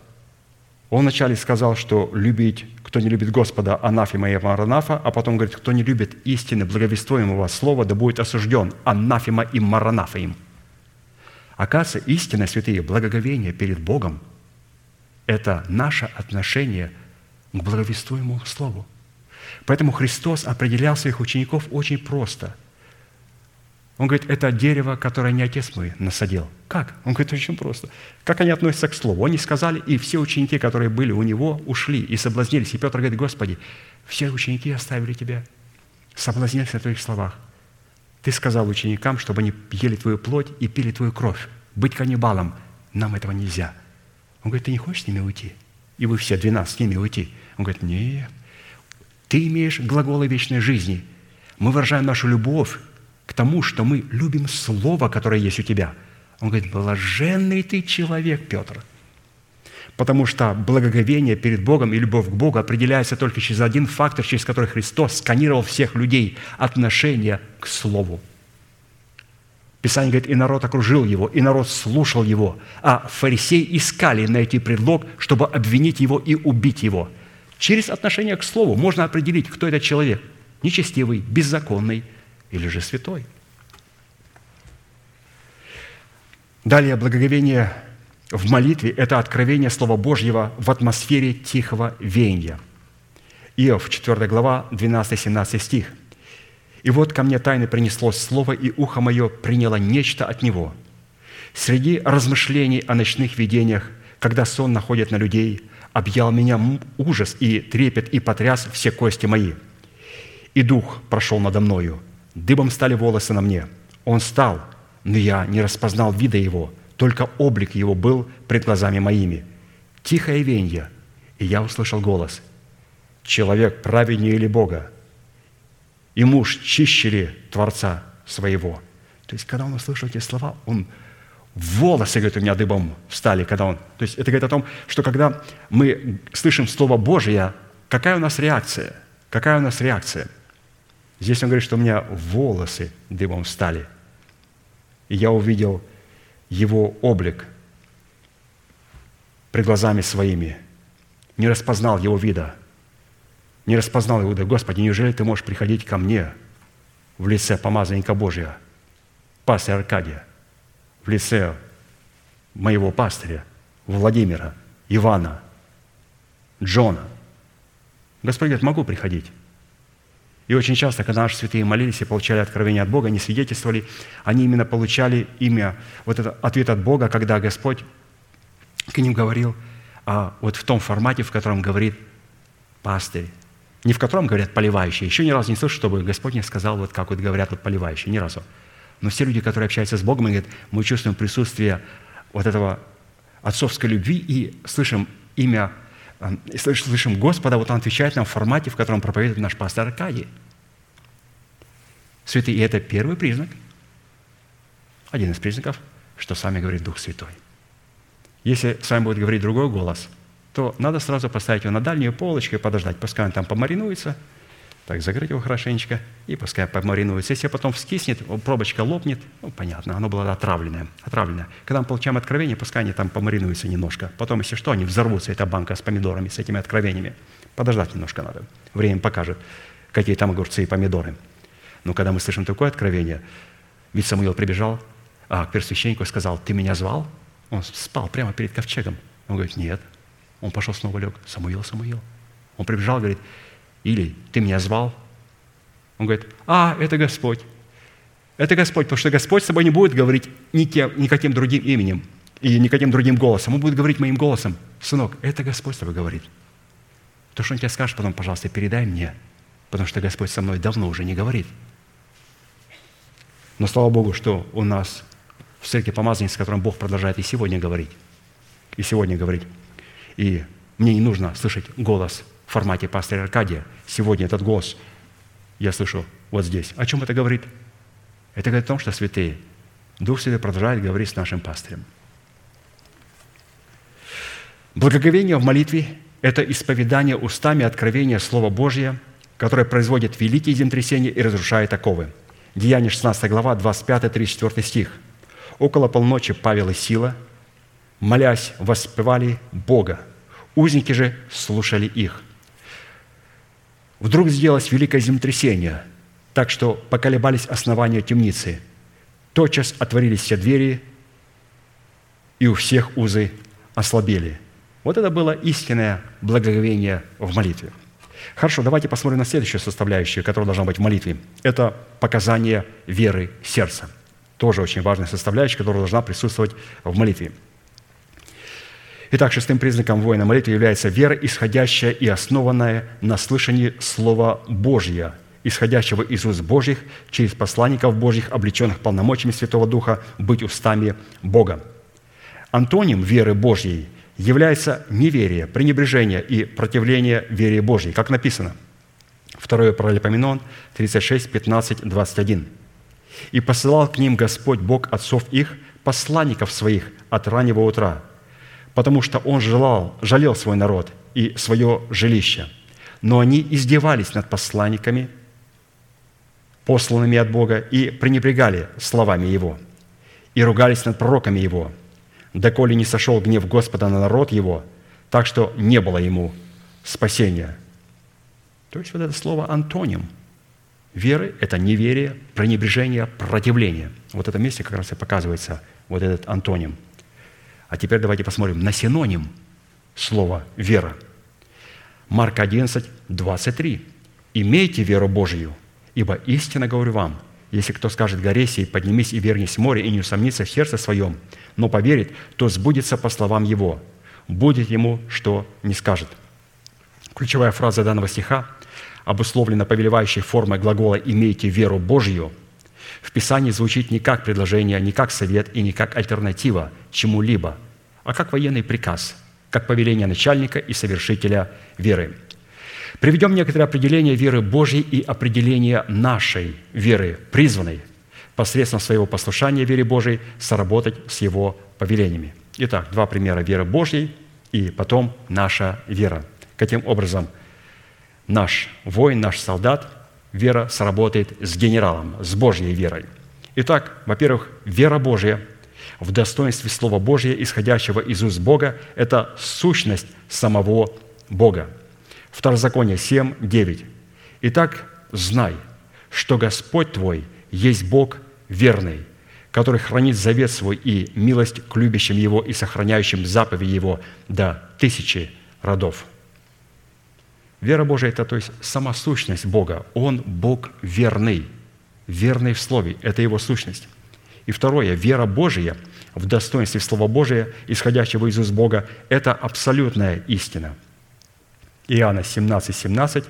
он вначале сказал, что любить, кто не любит Господа, анафема и маранафа, а потом говорит, кто не любит истины, благовествуемого слова, да будет осужден, анафема и маранафа им. Оказывается, истина, святые, благоговение перед Богом – это наше отношение к благовествуемому слову. Поэтому Христос определял своих учеников очень просто. Он говорит, это дерево, которое не отец мой насадил. Как? Он говорит, очень просто. Как они относятся к слову? Они сказали, и все ученики, которые были у него, ушли и соблазнились. И Петр говорит, Господи, все ученики оставили тебя, соблазнились на твоих словах. Ты сказал ученикам, чтобы они ели твою плоть и пили твою кровь. Быть каннибалом нам этого нельзя. Он говорит, ты не хочешь с ними уйти? И вы все 12 с ними уйти. Он говорит, нет, ты имеешь глаголы вечной жизни. Мы выражаем нашу любовь к тому, что мы любим Слово, которое есть у тебя. Он говорит, блаженный ты человек, Петр. Потому что благоговение перед Богом и любовь к Богу определяется только через один фактор, через который Христос сканировал всех людей – отношение к Слову. Писание говорит, и народ окружил его, и народ слушал его, а фарисеи искали найти предлог, чтобы обвинить его и убить его – Через отношение к Слову можно определить, кто этот человек – нечестивый, беззаконный или же святой. Далее, благоговение в молитве – это откровение Слова Божьего в атмосфере тихого веяния. Иов, 4 глава, 12-17 стих. «И вот ко мне тайно принеслось слово, и ухо мое приняло нечто от него. Среди размышлений о ночных видениях, когда сон находит на людей – объял меня ужас и трепет, и потряс все кости мои. И дух прошел надо мною, дыбом стали волосы на мне. Он стал, но я не распознал вида его, только облик его был пред глазами моими. Тихое венье, и я услышал голос. Человек праведнее или Бога? И муж чище ли Творца своего? То есть, когда он услышал эти слова, он волосы, говорит, у меня дыбом встали, когда он... То есть это говорит о том, что когда мы слышим Слово Божие, какая у нас реакция? Какая у нас реакция? Здесь он говорит, что у меня волосы дыбом встали. И я увидел его облик пред глазами своими. Не распознал его вида. Не распознал его вида. Господи, неужели ты можешь приходить ко мне в лице помазанника Божия, пастыря Аркадия – в лице моего пастыря Владимира, Ивана, Джона. Господь говорит, могу приходить. И очень часто, когда наши святые молились и получали откровение от Бога, они свидетельствовали, они именно получали имя, вот этот ответ от Бога, когда Господь к ним говорил а, вот в том формате, в котором говорит пастырь, не в котором говорят поливающие. Еще ни разу не слышу, чтобы Господь не сказал, вот как вот говорят вот поливающие, ни разу. Но все люди, которые общаются с Богом, говорят, мы чувствуем присутствие вот этого отцовской любви и слышим имя, э, и слышим Господа, вот Он отвечает нам в формате, в котором проповедует наш пастор Аркадий. Святые, и это первый признак, один из признаков, что с вами говорит Дух Святой. Если с вами будет говорить другой голос, то надо сразу поставить его на дальнюю полочку и подождать, пускай он там помаринуется – так, закрыть его хорошенечко, и пускай помаринуется. Если потом вскиснет, пробочка лопнет, ну, понятно, оно было отравленное. отравленное. Когда мы получаем откровение, пускай они там помаринуются немножко. Потом, если что, они взорвутся, эта банка с помидорами, с этими откровениями. Подождать немножко надо. Время покажет, какие там огурцы и помидоры. Но когда мы слышим такое откровение, ведь Самуил прибежал а, к первосвященнику и сказал, ты меня звал? Он спал прямо перед ковчегом. Он говорит, нет. Он пошел снова лег. Самуил, Самуил. Он прибежал, говорит, или ты меня звал? Он говорит, а, это Господь. Это Господь, потому что Господь с тобой не будет говорить никем, никаким другим именем и никаким другим голосом. Он будет говорить моим голосом. Сынок, это Господь с тобой говорит. То, что он тебе скажет, потом, пожалуйста, передай мне, потому что Господь со мной давно уже не говорит. Но слава Богу, что у нас в церкви помазанник, с которым Бог продолжает и сегодня говорить. И сегодня говорить. И мне не нужно слышать голос формате пастыря Аркадия. Сегодня этот голос я слышу вот здесь. О чем это говорит? Это говорит о том, что святые, Дух Святой продолжает говорить с нашим пастырем. Благоговение в молитве – это исповедание устами откровения Слова Божьего, которое производит великие землетрясения и разрушает оковы. Деяние 16 глава, 25-34 стих. «Около полночи Павел и Сила, молясь, воспевали Бога. Узники же слушали их. Вдруг сделалось великое землетрясение, так что поколебались основания темницы. Тотчас отворились все двери, и у всех узы ослабели. Вот это было истинное благоговение в молитве. Хорошо, давайте посмотрим на следующую составляющую, которая должна быть в молитве. Это показание веры сердца. Тоже очень важная составляющая, которая должна присутствовать в молитве. Итак, шестым признаком воина молитвы является вера, исходящая и основанная на слышании Слова Божьего, исходящего из уст Божьих через посланников Божьих, облеченных полномочиями Святого Духа, быть устами Бога. Антоним веры Божьей является неверие, пренебрежение и противление вере Божьей, как написано. Второе Паралипоменон 36, 15, 21. «И посылал к ним Господь Бог отцов их, посланников своих от раннего утра, потому что Он желал, жалел свой народ и свое жилище. Но они издевались над посланниками, посланными от Бога, и пренебрегали словами Его, и ругались над пророками Его – доколе не сошел гнев Господа на народ его, так что не было ему спасения». То есть вот это слово «антоним» веры – это неверие, пренебрежение, противление. Вот в этом месте как раз и показывается вот этот антоним. А теперь давайте посмотрим на синоним слова «вера». Марк 11, 23. «Имейте веру Божию, ибо истинно говорю вам, если кто скажет горе поднимись и вернись в море, и не усомнится в сердце своем, но поверит, то сбудется по словам его. Будет ему, что не скажет». Ключевая фраза данного стиха обусловлена повелевающей формой глагола «имейте веру Божью», в Писании звучит не как предложение, не как совет и не как альтернатива чему-либо, а как военный приказ, как повеление начальника и совершителя веры. Приведем некоторые определения веры Божьей и определения нашей веры, призванной – посредством своего послушания вере Божией соработать с Его повелениями. Итак, два примера веры Божьей и потом наша вера. Каким образом наш воин, наш солдат, вера сработает с генералом, с Божьей верой. Итак, во-первых, вера Божья в достоинстве Слова Божьего, исходящего из уст Бога, это сущность самого Бога. Второзаконие 7, 9. «Итак, знай, что Господь твой есть Бог верный, который хранит завет свой и милость к любящим Его и сохраняющим заповеди Его до тысячи родов». Вера Божия – это то есть сама сущность Бога. Он Бог верный, верный в Слове. Это Его сущность. И второе, вера Божия в достоинстве Слова Божия, исходящего из уст Бога, это абсолютная истина. Иоанна 17, 17.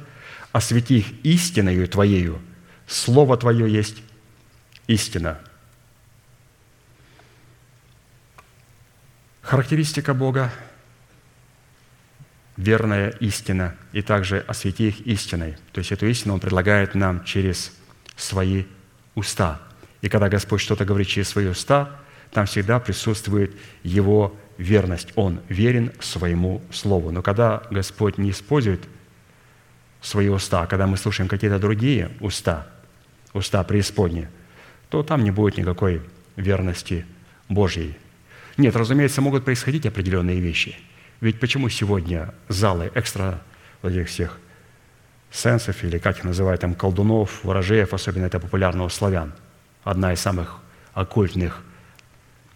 «Освети их истиною Твоею, Слово Твое есть истина. Характеристика Бога – верная истина, и также освети их истиной. То есть эту истину Он предлагает нам через свои уста. И когда Господь что-то говорит через свои уста, там всегда присутствует Его верность. Он верен своему Слову. Но когда Господь не использует свои уста, а когда мы слушаем какие-то другие уста, уста преисподние – то там не будет никакой верности Божьей. Нет, разумеется, могут происходить определенные вещи. Ведь почему сегодня залы экстра вот этих всех сенсов, или как их называют, там, колдунов, ворожеев, особенно это популярно у славян, одна из самых оккультных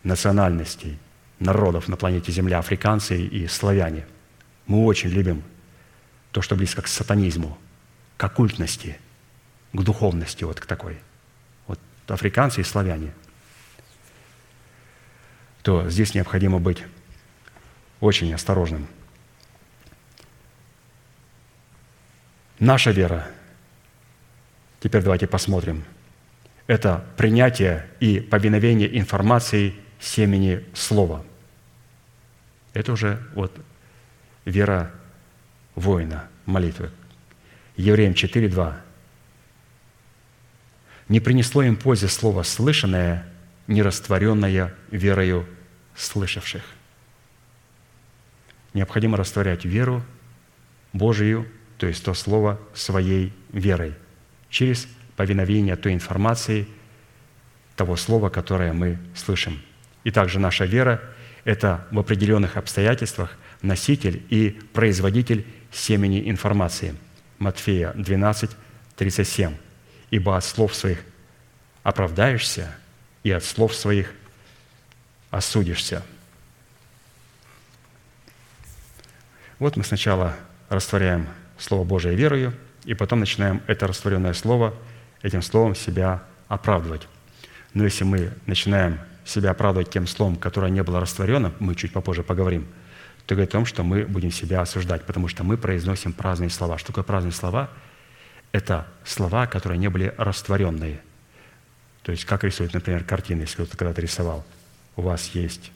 национальностей, народов на планете Земля, африканцы и славяне. Мы очень любим то, что близко к сатанизму, к оккультности, к духовности вот к такой – африканцы и славяне, то здесь необходимо быть очень осторожным. Наша вера, теперь давайте посмотрим, это принятие и повиновение информации семени Слова. Это уже вот вера воина, молитвы. Евреям 4.2. «Не принесло им пользы слово слышанное, нерастворенное верою слышавших». Необходимо растворять веру Божию, то есть то слово, своей верой, через повиновение той информации, того слова, которое мы слышим. И также наша вера – это в определенных обстоятельствах носитель и производитель семени информации. Матфея 12, 37. «Ибо от слов своих оправдаешься, и от слов своих осудишься». Вот мы сначала растворяем Слово Божие верою, и потом начинаем это растворенное Слово этим Словом себя оправдывать. Но если мы начинаем себя оправдывать тем словом, которое не было растворенным, мы чуть попозже поговорим, то говорит о том, что мы будем себя осуждать, потому что мы произносим праздные слова. Что такое праздные слова? Это слова, которые не были растворенные. То есть, как рисуют, например, картины, если кто-то когда-то рисовал. У вас есть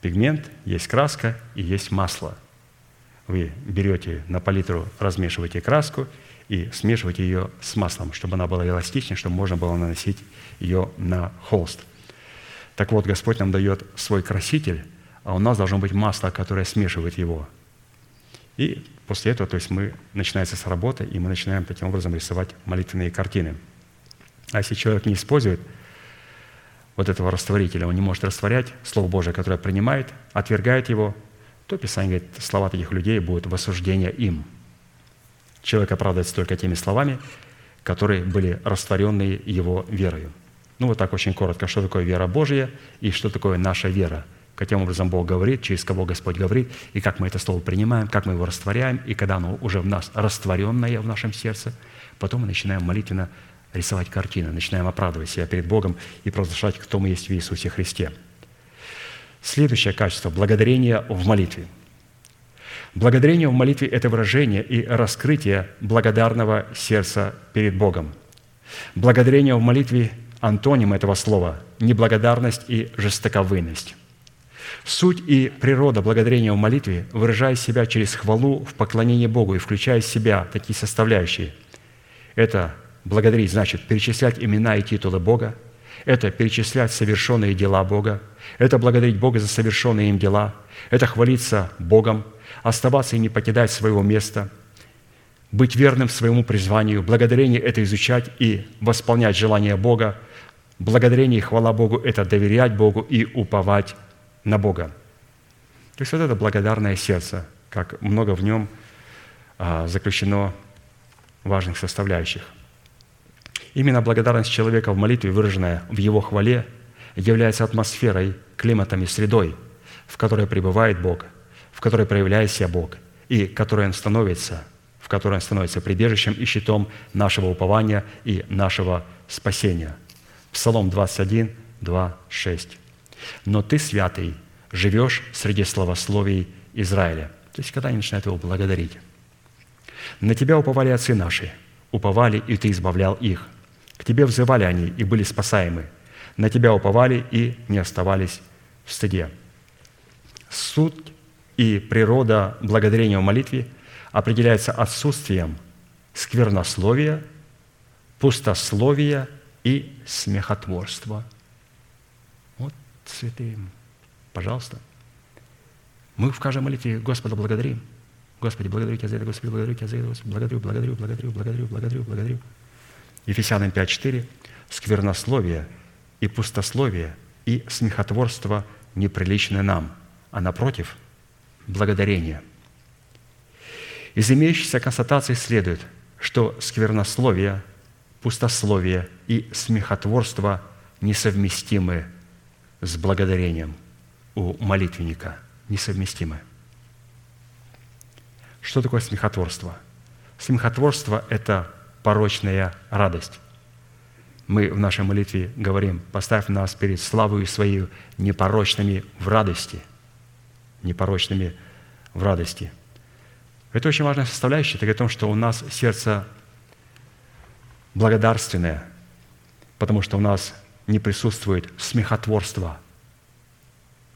пигмент, есть краска и есть масло – вы берете на палитру, размешиваете краску и смешиваете ее с маслом, чтобы она была эластичнее, чтобы можно было наносить ее на холст. Так вот, Господь нам дает свой краситель, а у нас должно быть масло, которое смешивает его. И после этого, то есть мы начинается с работы, и мы начинаем таким образом рисовать молитвенные картины. А если человек не использует вот этого растворителя, он не может растворять Слово Божие, которое принимает, отвергает его, то Писание говорит, слова таких людей будут в осуждение им. Человек оправдывается только теми словами, которые были растворенные его верою. Ну, вот так очень коротко, что такое вера Божья и что такое наша вера. Каким образом Бог говорит, через кого Господь говорит, и как мы это слово принимаем, как мы его растворяем, и когда оно уже в нас растворенное в нашем сердце, потом мы начинаем молитвенно рисовать картины, начинаем оправдывать себя перед Богом и провозглашать, кто мы есть в Иисусе Христе – Следующее качество – благодарение в молитве. Благодарение в молитве – это выражение и раскрытие благодарного сердца перед Богом. Благодарение в молитве – антоним этого слова – неблагодарность и жестоковыйность. Суть и природа благодарения в молитве выражает себя через хвалу в поклонении Богу и включая в себя такие составляющие. Это благодарить значит перечислять имена и титулы Бога – это перечислять совершенные дела Бога, это благодарить Бога за совершенные им дела, это хвалиться Богом, оставаться и не покидать своего места, быть верным своему призванию. Благодарение – это изучать и восполнять желания Бога. Благодарение и хвала Богу – это доверять Богу и уповать на Бога. То есть вот это благодарное сердце, как много в нем а, заключено важных составляющих. Именно благодарность человека в молитве, выраженная в его хвале, является атмосферой, климатом и средой, в которой пребывает Бог, в которой проявляет себя Бог, и которой Он становится, в которой Он становится прибежищем и щитом нашего упования и нашего спасения. Псалом 21, 2, 6. «Но ты, святый, живешь среди славословий Израиля». То есть, когда они начинают его благодарить. «На тебя уповали отцы наши, уповали, и ты избавлял их. К Тебе взывали они и были спасаемы. На Тебя уповали и не оставались в стыде. Суть и природа благодарения в молитве определяется отсутствием сквернословия, пустословия и смехотворства. Вот, святые, пожалуйста. Мы в каждой молитве Господа благодарим. Господи, благодарю Тебя за это, Господи, благодарю Тебя за это, Господи, благодарю, благодарю, благодарю, благодарю, благодарю, благодарю. Ефесянам 5.4, сквернословие и пустословие и смехотворство неприличны нам, а напротив – благодарение. Из имеющейся констатации следует, что сквернословие, пустословие и смехотворство несовместимы с благодарением у молитвенника, несовместимы. Что такое смехотворство? Смехотворство – это порочная радость. Мы в нашей молитве говорим, поставь нас перед славою Своей непорочными в радости. Непорочными в радости. Это очень важная составляющая, это о том, что у нас сердце благодарственное, потому что у нас не присутствует смехотворство.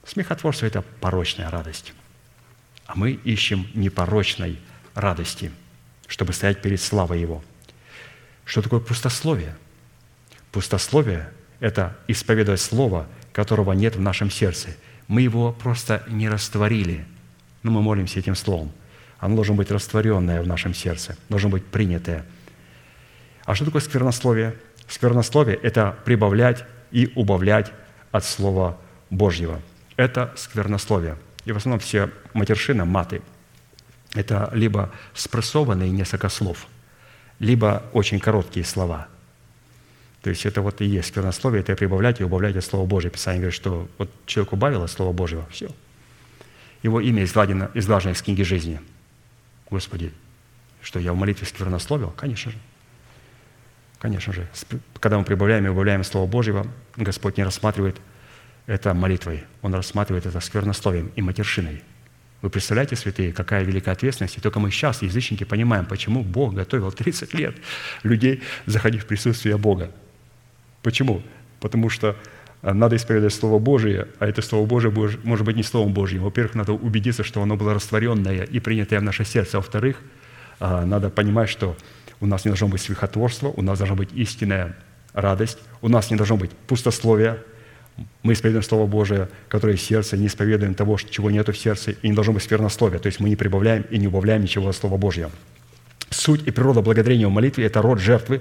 Смехотворство – это порочная радость. А мы ищем непорочной радости, чтобы стоять перед славой Его. Что такое пустословие? Пустословие – это исповедовать Слово, которого нет в нашем сердце. Мы его просто не растворили, но мы молимся этим Словом. Оно должно быть растворенное в нашем сердце, должно быть принятое. А что такое сквернословие? Сквернословие – это прибавлять и убавлять от Слова Божьего. Это сквернословие. И в основном все матершины, маты – это либо спрессованные несколько слов, либо очень короткие слова. То есть это вот и есть сквернословие, это и убавлять от Слова Божьего. Писание говорит, что вот человек убавил от Слова Божьего, все. Его имя изгладено, изглажено из книги жизни. Господи, что я в молитве сквернословил? Конечно же. Конечно же, когда мы прибавляем и убавляем Слово Божьего, Господь не рассматривает это молитвой, Он рассматривает это сквернословием и матершиной. Вы представляете, святые, какая великая ответственность? И только мы сейчас, язычники, понимаем, почему Бог готовил 30 лет людей заходить в присутствие Бога. Почему? Потому что а, надо исповедовать Слово Божие, а это Слово Божие может быть не Словом Божьим. Во-первых, надо убедиться, что оно было растворенное и принятое в наше сердце. Во-вторых, а, надо понимать, что у нас не должно быть свихотворства, у нас должна быть истинная радость, у нас не должно быть пустословия. Мы исповедуем Слово Божие, которое в сердце, не исповедуем того, чего нет в сердце, и не должно быть сквернословия. То есть мы не прибавляем и не убавляем ничего от Слова Божьего. Суть и природа благодарения в молитве – это род жертвы,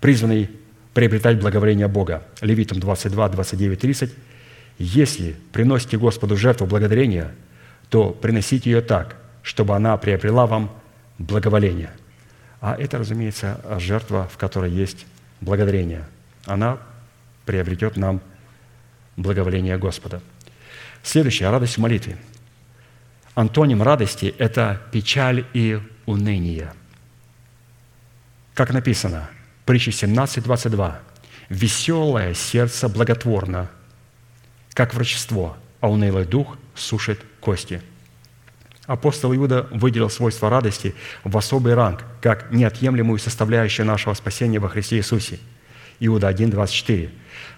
призванный приобретать благоволение Бога. Левитам 22, 29, 30. «Если приносите Господу жертву благодарения, то приносите ее так, чтобы она приобрела вам благоволение». А это, разумеется, жертва, в которой есть благодарение. Она приобретет нам благоволение Господа. Следующее – радость в молитве. Антоним радости – это печаль и уныние. Как написано, притча 17, 22. «Веселое сердце благотворно, как врачество, а унылый дух сушит кости». Апостол Иуда выделил свойство радости в особый ранг, как неотъемлемую составляющую нашего спасения во Христе Иисусе. Иуда 1, 24.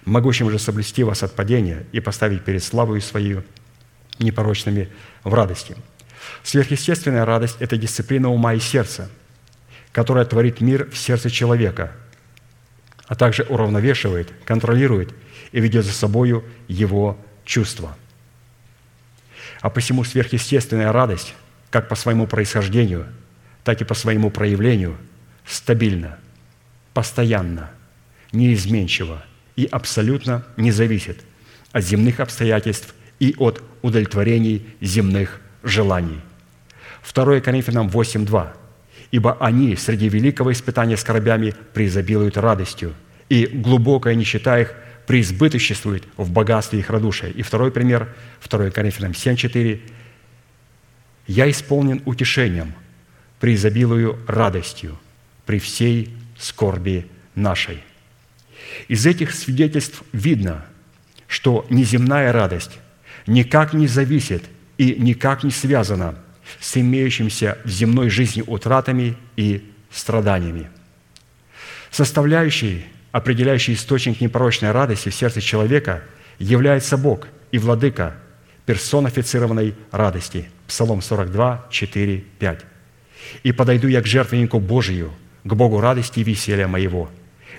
«Могущим же соблюсти вас от падения и поставить перед славою свою непорочными в радости». Сверхъестественная радость – это дисциплина ума и сердца, которая творит мир в сердце человека, а также уравновешивает, контролирует и ведет за собою его чувства – а посему сверхъестественная радость, как по своему происхождению, так и по своему проявлению, стабильна, постоянна, неизменчива и абсолютно не зависит от земных обстоятельств и от удовлетворений земных желаний. 2 Коринфянам 8.2. «Ибо они среди великого испытания скорбями преизобилуют радостью, и глубокая нищета их преизбыточествует в богатстве их радушия. И второй пример, 2 Коринфянам 7:4. «Я исполнен утешением, преизобилую радостью при всей скорби нашей». Из этих свидетельств видно, что неземная радость никак не зависит и никак не связана с имеющимся в земной жизни утратами и страданиями. Составляющей определяющий источник непорочной радости в сердце человека, является Бог и Владыка персонифицированной радости. Псалом 42, 4, 5. «И подойду я к жертвеннику Божию, к Богу радости и веселья моего,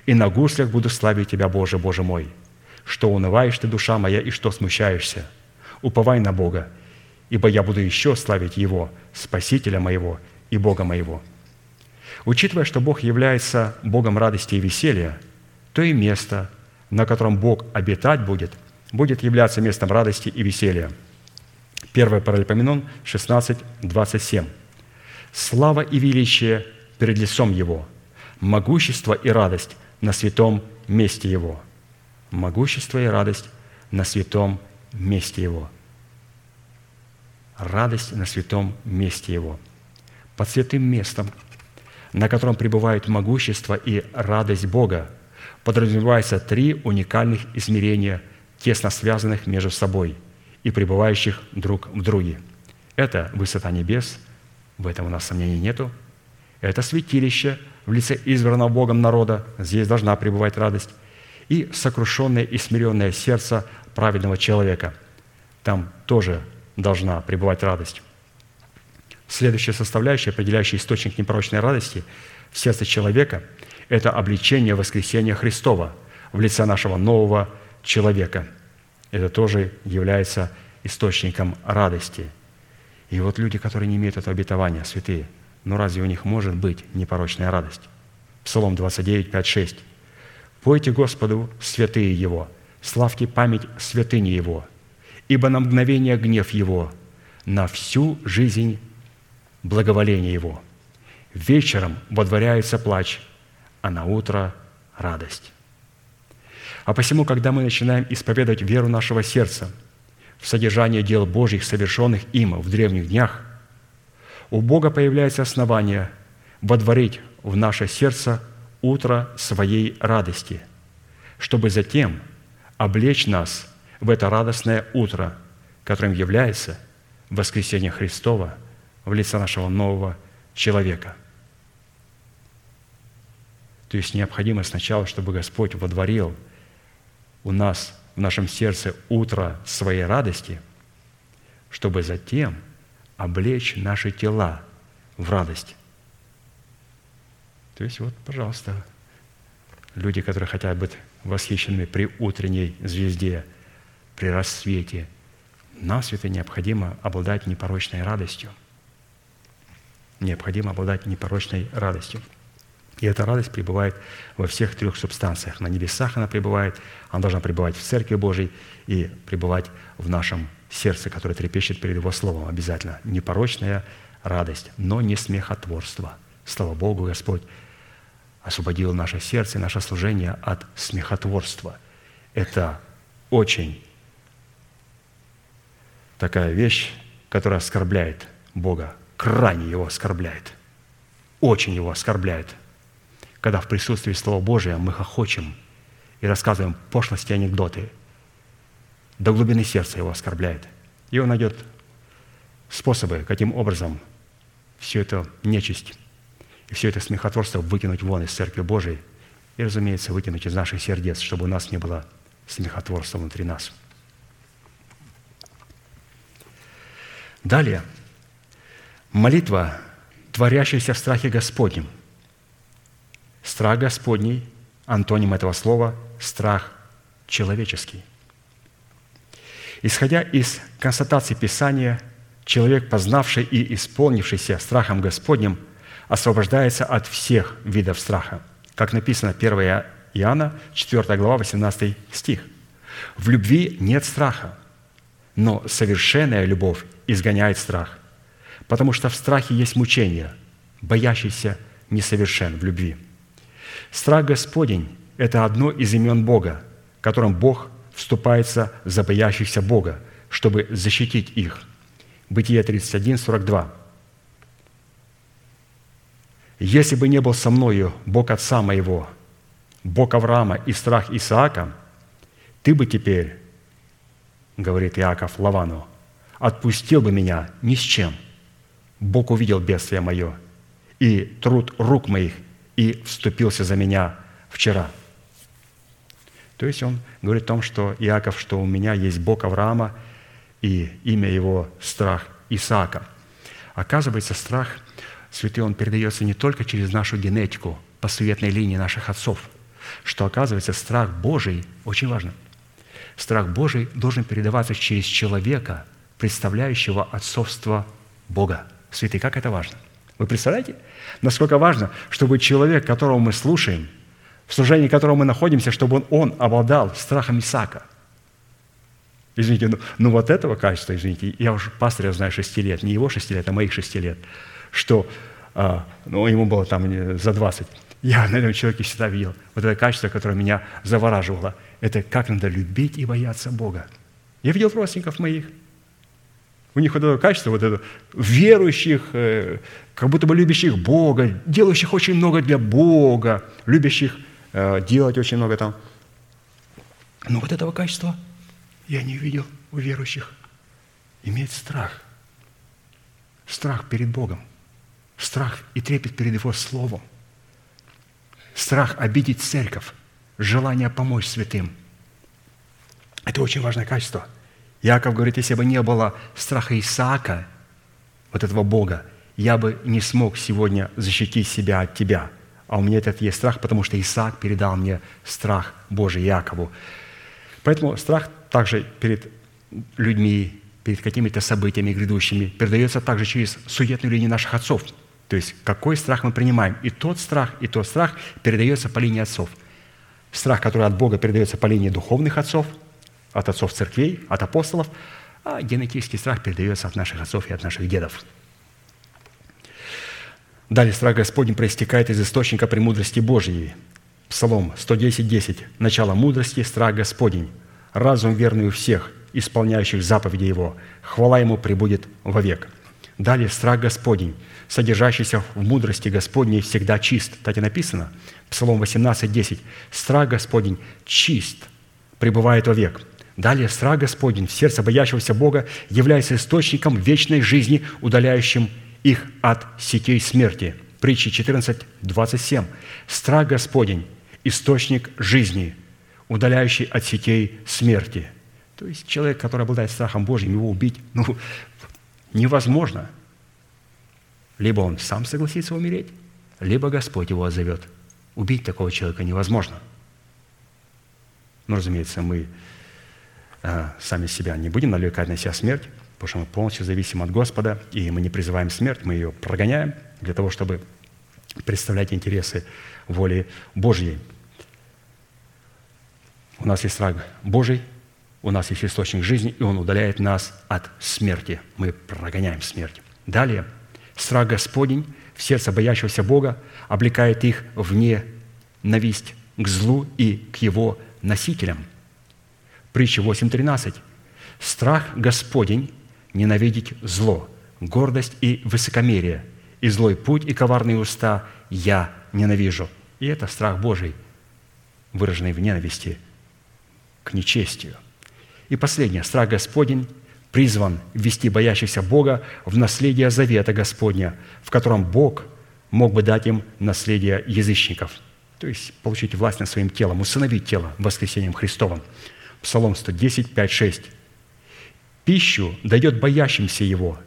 и на гуслях буду славить Тебя, Боже, Боже мой. Что унываешь ты, душа моя, и что смущаешься? Уповай на Бога, ибо я буду еще славить Его, Спасителя моего и Бога моего». Учитывая, что Бог является Богом радости и веселья, то и место, на котором Бог обитать будет, будет являться местом радости и веселья. 1 Паралипоменон 16, 27. «Слава и величие перед лицом Его, могущество и радость на святом месте Его». Могущество и радость на святом месте Его. Радость на святом месте Его. Под святым местом, на котором пребывает могущество и радость Бога, подразумевается три уникальных измерения, тесно связанных между собой и пребывающих друг в друге. Это высота небес, в этом у нас сомнений нету. Это святилище в лице избранного Богом народа, здесь должна пребывать радость. И сокрушенное и смиренное сердце праведного человека, там тоже должна пребывать радость. Следующая составляющая, определяющая источник непорочной радости в сердце человека – это обличение воскресения Христова в лице нашего нового человека. Это тоже является источником радости. И вот люди, которые не имеют этого обетования, святые, ну разве у них может быть непорочная радость? Псалом 29, 5, 6. «Пойте Господу, святые Его, славьте память святыни Его, ибо на мгновение гнев Его, на всю жизнь благоволение Его. Вечером водворяется плач, а на утро радость. А посему, когда мы начинаем исповедовать веру нашего сердца в содержание дел Божьих, совершенных им в древних днях, у Бога появляется основание водворить в наше сердце утро своей радости, чтобы затем облечь нас в это радостное утро, которым является воскресение Христова – в лице нашего нового человека. То есть необходимо сначала, чтобы Господь водворил у нас в нашем сердце утро своей радости, чтобы затем облечь наши тела в радость. То есть вот, пожалуйста, люди, которые хотят быть восхищенными при утренней звезде, при рассвете, нам, святые, необходимо обладать непорочной радостью – необходимо обладать непорочной радостью. И эта радость пребывает во всех трех субстанциях. На небесах она пребывает, она должна пребывать в Церкви Божьей и пребывать в нашем сердце, которое трепещет перед Его Словом обязательно. Непорочная радость, но не смехотворство. Слава Богу, Господь освободил наше сердце и наше служение от смехотворства. Это очень такая вещь, которая оскорбляет Бога крайне его оскорбляет. Очень его оскорбляет. Когда в присутствии Слова Божия мы хохочем и рассказываем пошлости и анекдоты, до глубины сердца его оскорбляет. И он найдет способы, каким образом все это нечисть и все это смехотворство выкинуть вон из Церкви Божией и, разумеется, выкинуть из наших сердец, чтобы у нас не было смехотворства внутри нас. Далее – Молитва, творящаяся в страхе Господнем. Страх Господний, антоним этого слова – страх человеческий. Исходя из констатации Писания, человек, познавший и исполнившийся страхом Господним, освобождается от всех видов страха. Как написано 1 Иоанна, 4 глава, 18 стих. «В любви нет страха, но совершенная любовь изгоняет страх, потому что в страхе есть мучение, боящийся несовершен в любви. Страх Господень – это одно из имен Бога, которым Бог вступается за боящихся Бога, чтобы защитить их. Бытие 31, 42. «Если бы не был со мною Бог Отца моего, Бог Авраама и страх Исаака, ты бы теперь, говорит Иаков Лавану, отпустил бы меня ни с чем – Бог увидел бедствие мое и труд рук моих, и вступился за меня вчера». То есть он говорит о том, что Иаков, что у меня есть Бог Авраама, и имя его – страх Исаака. Оказывается, страх, святый, он передается не только через нашу генетику, по суетной линии наших отцов, что, оказывается, страх Божий, очень важно, страх Божий должен передаваться через человека, представляющего отцовство Бога – Святые, как это важно? Вы представляете, насколько важно, чтобы человек, которого мы слушаем, в служении которого мы находимся, чтобы он, он обладал страхом Исаака. Извините, ну, ну вот этого качества, извините, я уже пастыря знаю шести лет, не его шести лет, а моих шести лет, что а, ну, ему было там за 20. Я на этом человеке всегда видел вот это качество, которое меня завораживало. Это как надо любить и бояться Бога. Я видел родственников моих – у них вот это качество, вот это верующих, э, как будто бы любящих Бога, делающих очень много для Бога, любящих э, делать очень много там. Но вот этого качества я не видел у верующих. Иметь страх. Страх перед Богом. Страх и трепет перед Его Словом. Страх обидеть церковь. Желание помочь святым. Это очень важное качество. Яков говорит, если бы не было страха Исаака, вот этого Бога, я бы не смог сегодня защитить себя от тебя. А у меня этот есть страх, потому что Исаак передал мне страх Божий Якову. Поэтому страх также перед людьми, перед какими-то событиями грядущими передается также через суетную линию наших отцов. То есть какой страх мы принимаем. И тот страх, и тот страх передается по линии отцов. Страх, который от Бога передается по линии духовных отцов, от отцов церквей, от апостолов, а генетический страх передается от наших отцов и от наших дедов – Далее страх Господень проистекает из источника премудрости Божьей. Псалом 110.10. Начало мудрости – страх Господень. Разум верный у всех, исполняющих заповеди Его. Хвала Ему прибудет вовек. Далее страх Господень, содержащийся в мудрости Господней, всегда чист. Так и написано. Псалом 18.10. Страх Господень чист, пребывает вовек. Далее страх Господень в сердце боящегося Бога является источником вечной жизни, удаляющим их от сетей смерти. Притчи 14, 27. Страх Господень – источник жизни, удаляющий от сетей смерти. То есть человек, который обладает страхом Божьим, его убить ну, невозможно. Либо он сам согласится умереть, либо Господь его отзовет. Убить такого человека невозможно. Но, разумеется, мы э, сами себя не будем навлекать на себя смерть, потому что мы полностью зависим от Господа, и мы не призываем смерть, мы ее прогоняем для того, чтобы представлять интересы воли Божьей. У нас есть страх Божий, у нас есть источник жизни, и Он удаляет нас от смерти. Мы прогоняем смерть. Далее, страх Господень в сердце боящегося Бога облекает их в ненависть к злу и к его носителям. Притча 8.13. Страх Господень ненавидеть зло, гордость и высокомерие, и злой путь и коварные уста я ненавижу. И это страх Божий, выраженный в ненависти к нечестию. И последнее. Страх Господень призван ввести боящихся Бога в наследие завета Господня, в котором Бог мог бы дать им наследие язычников, то есть получить власть над своим телом, усыновить тело воскресением Христовым. Псалом 110, 5, 6 пищу дает боящимся Его,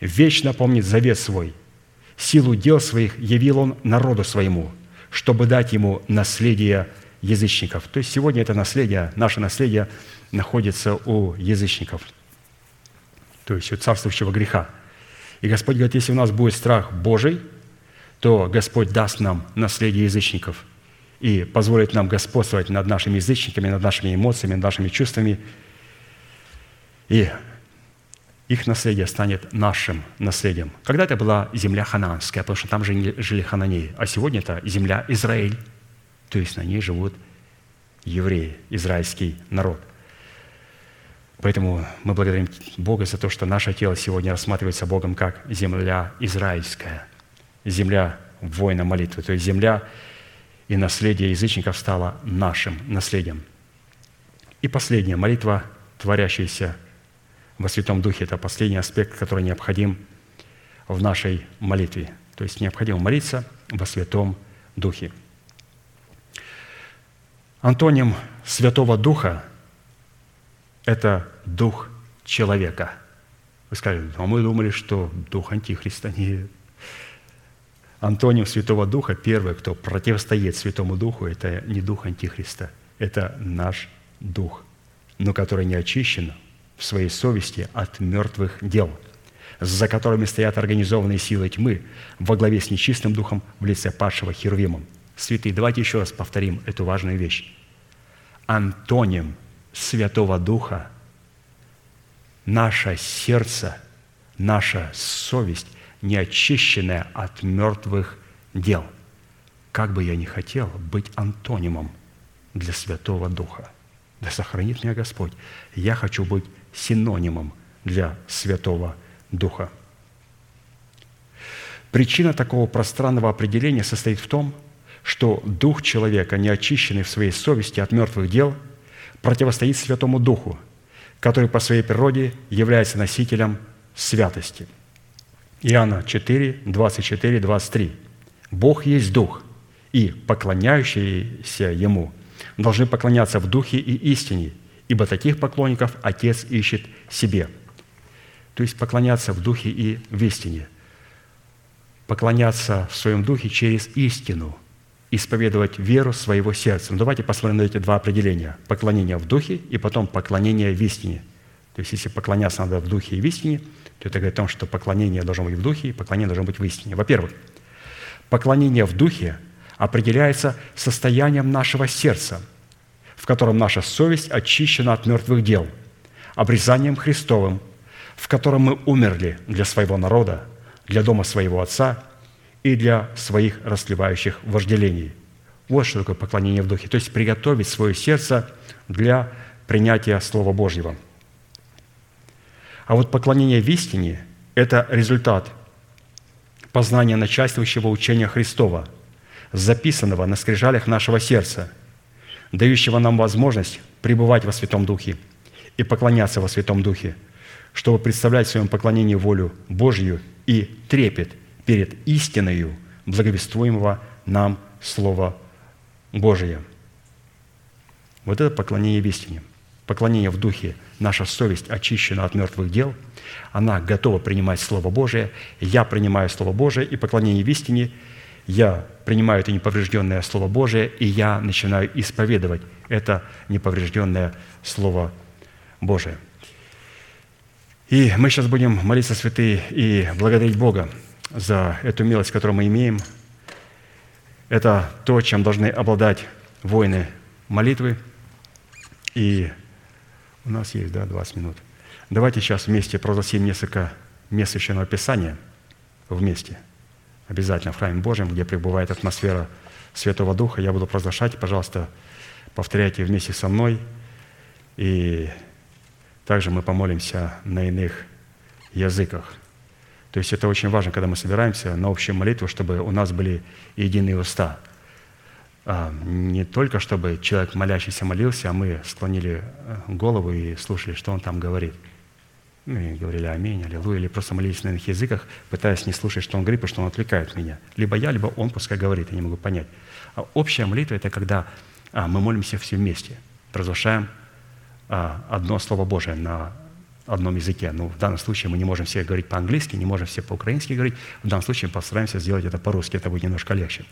вечно помнит завет свой. Силу дел своих явил Он народу своему, чтобы дать Ему наследие язычников. То есть сегодня это наследие, наше наследие находится у язычников, то есть у царствующего греха. И Господь говорит, если у нас будет страх Божий, то Господь даст нам наследие язычников и позволит нам господствовать над нашими язычниками, над нашими эмоциями, над нашими чувствами – и их наследие станет нашим наследием. Когда это была земля ханаанская, потому что там жили хананеи, а сегодня это земля Израиль, то есть на ней живут евреи, израильский народ. Поэтому мы благодарим Бога за то, что наше тело сегодня рассматривается Богом как земля израильская, земля воина молитвы, то есть земля и наследие язычников стало нашим наследием. И последняя молитва, творящаяся во Святом Духе. Это последний аспект, который необходим в нашей молитве. То есть необходимо молиться во Святом Духе. Антоним Святого Духа – это Дух человека. Вы скажете, а мы думали, что Дух Антихриста. Не... Антоним Святого Духа, первый, кто противостоит Святому Духу, это не Дух Антихриста, это наш Дух, но который не очищен, в своей совести от мертвых дел, за которыми стоят организованные силы тьмы во главе с нечистым духом в лице падшего Херувимом. Святые, давайте еще раз повторим эту важную вещь. Антоним Святого Духа – наше сердце, наша совесть, не очищенная от мертвых дел. Как бы я ни хотел быть антонимом для Святого Духа. Да сохранит меня Господь. Я хочу быть синонимом для Святого Духа. Причина такого пространного определения состоит в том, что дух человека, не очищенный в своей совести от мертвых дел, противостоит Святому Духу, который по своей природе является носителем святости. Иоанна 4, 24, 23. «Бог есть Дух, и поклоняющиеся Ему должны поклоняться в Духе и истине, ибо таких поклонников Отец ищет себе». То есть поклоняться в Духе и в истине. Поклоняться в своем Духе через истину – исповедовать веру своего сердца. Ну, давайте посмотрим на эти два определения. Поклонение в духе и потом поклонение в истине. То есть, если поклоняться надо в духе и в истине, то это говорит о том, что поклонение должно быть в духе и поклонение должно быть в истине. Во-первых, поклонение в духе определяется состоянием нашего сердца, в котором наша совесть очищена от мертвых дел, обрезанием Христовым, в котором мы умерли для своего народа, для дома своего Отца и для своих расслевающих вожделений. Вот что такое поклонение в духе. То есть приготовить свое сердце для принятия Слова Божьего. А вот поклонение в истине – это результат познания начальствующего учения Христова, записанного на скрижалях нашего сердца, дающего нам возможность пребывать во Святом Духе и поклоняться во Святом Духе, чтобы представлять в своем поклонении волю Божью и трепет – перед истиною благовествуемого нам Слова Божия. Вот это поклонение в истине. Поклонение в духе. Наша совесть очищена от мертвых дел. Она готова принимать Слово Божие. Я принимаю Слово Божие и поклонение в истине. Я принимаю это неповрежденное Слово Божие, и я начинаю исповедовать это неповрежденное Слово Божие. И мы сейчас будем молиться, святые, и благодарить Бога за эту милость, которую мы имеем. Это то, чем должны обладать воины молитвы. И у нас есть, да, 20 минут. Давайте сейчас вместе прогласим несколько мест Священного Писания вместе. Обязательно в храме Божьем, где пребывает атмосфера Святого Духа. Я буду провозглашать, пожалуйста, повторяйте вместе со мной. И также мы помолимся на иных языках – то есть это очень важно, когда мы собираемся на общую молитву, чтобы у нас были единые уста. А, не только чтобы человек молящийся молился, а мы склонили э, голову и слушали, что он там говорит. Ну и говорили «Аминь», «Аллилуйя», или просто молились на иных языках, пытаясь не слушать, что он говорит, потому что он отвлекает меня. Либо я, либо он пускай говорит, я не могу понять. А общая молитва – это когда а, мы молимся все вместе, провозглашаем а, одно Слово Божие на одном языке. Но в данном случае мы не можем все говорить по-английски, не можем все по-украински говорить. В данном случае постараемся сделать это по-русски, это будет немножко легче.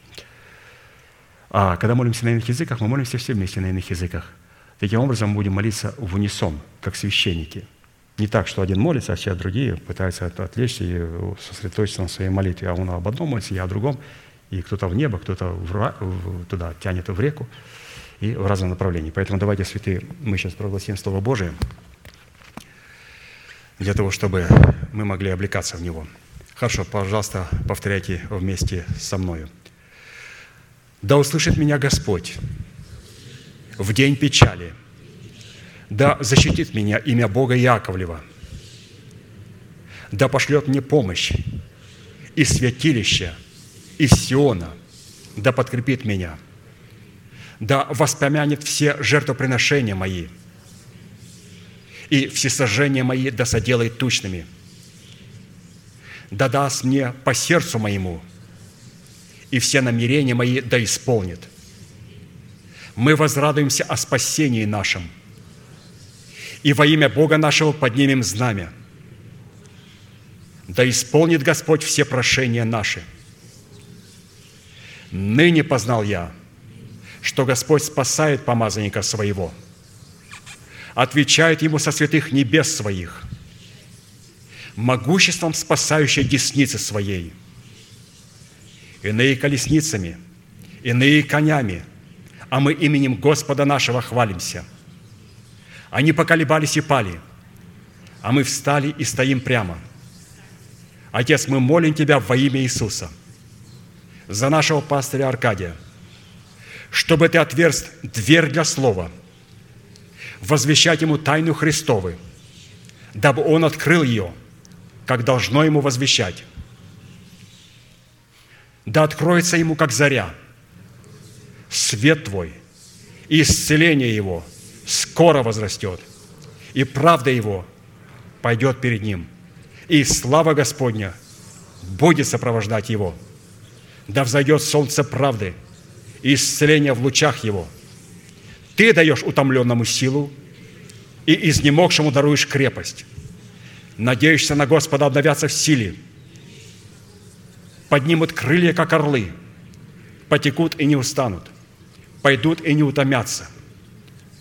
А когда молимся на иных языках, мы молимся все вместе на иных языках. Таким образом, мы будем молиться в унисон, как священники. Не так, что один молится, а все другие пытаются отвлечься и сосредоточиться на своей молитве. А он об одном молится, я о другом. И кто-то в небо, кто-то в, туда тянет в реку и в разном направлении. Поэтому давайте, святые, мы сейчас прогласим Слово Божие для того, чтобы мы могли облекаться в него. Хорошо, пожалуйста, повторяйте вместе со мною. «Да услышит меня Господь в день печали, да защитит меня имя Бога Яковлева, да пошлет мне помощь из святилища, из Сиона, да подкрепит меня, да воспомянет все жертвоприношения мои – и всесожжения мои да соделает тучными. Да даст мне по сердцу моему, и все намерения мои да исполнит. Мы возрадуемся о спасении нашем, и во имя Бога нашего поднимем знамя. Да исполнит Господь все прошения наши. Ныне познал я, что Господь спасает помазанника своего – отвечает ему со святых небес своих, могуществом спасающей десницы своей, иные колесницами, иные конями, а мы именем Господа нашего хвалимся. Они поколебались и пали, а мы встали и стоим прямо. Отец, мы молим Тебя во имя Иисуса за нашего пастыря Аркадия, чтобы Ты отверз дверь для слова – возвещать ему тайну Христовы, дабы он открыл ее, как должно ему возвещать. Да откроется ему, как заря, свет Твой, и исцеление его скоро возрастет, и правда его пойдет перед ним, и слава Господня будет сопровождать его. Да взойдет солнце правды и исцеление в лучах его. Ты даешь утомленному силу и изнемогшему даруешь крепость. Надеешься на Господа обновятся в силе. Поднимут крылья, как орлы. Потекут и не устанут. Пойдут и не утомятся.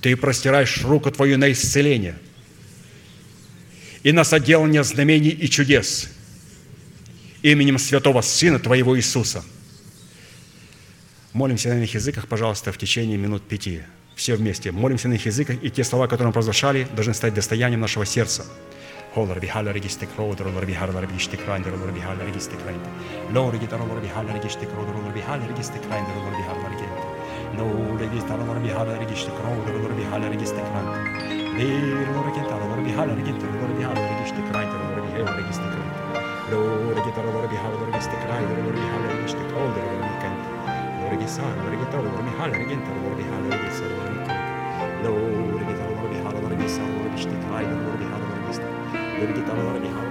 Ты простираешь руку Твою на исцеление и на соделание знамений и чудес именем Святого Сына Твоего Иисуса. Молимся на иных языках, пожалуйста, в течение минут пяти. Все вместе. Молимся на иных языках, и те слова, которые мы провозглашали, должны стать достоянием нашего сердца. Холар бихала регистик родер, лор бихала регистик райндер, лор бихала регистик райндер. Лор гитар, лор бихала регистик родер, лор бихала регистик райндер, лор бихала регистик. No registrar, lor bihala registik rodер, lor bihала регистик райндер. Lir, lor гитар, лор бихала регистик, лор бихала регистик райндер, лор бихала регистик райндер. Lor гитар, лор бихала регистик райндер, лор бихала регистик родер, лор бихала Lor ورجع سهر ورجع ترى ورمي حالة رجع انت ورجع حالة رجع سهر ورجع لو رجع ترى ورجع حالة رجع سهر ورجع اشتكى رايدر ورجع حالة رجع سهر ورجع ترى ورجع حالة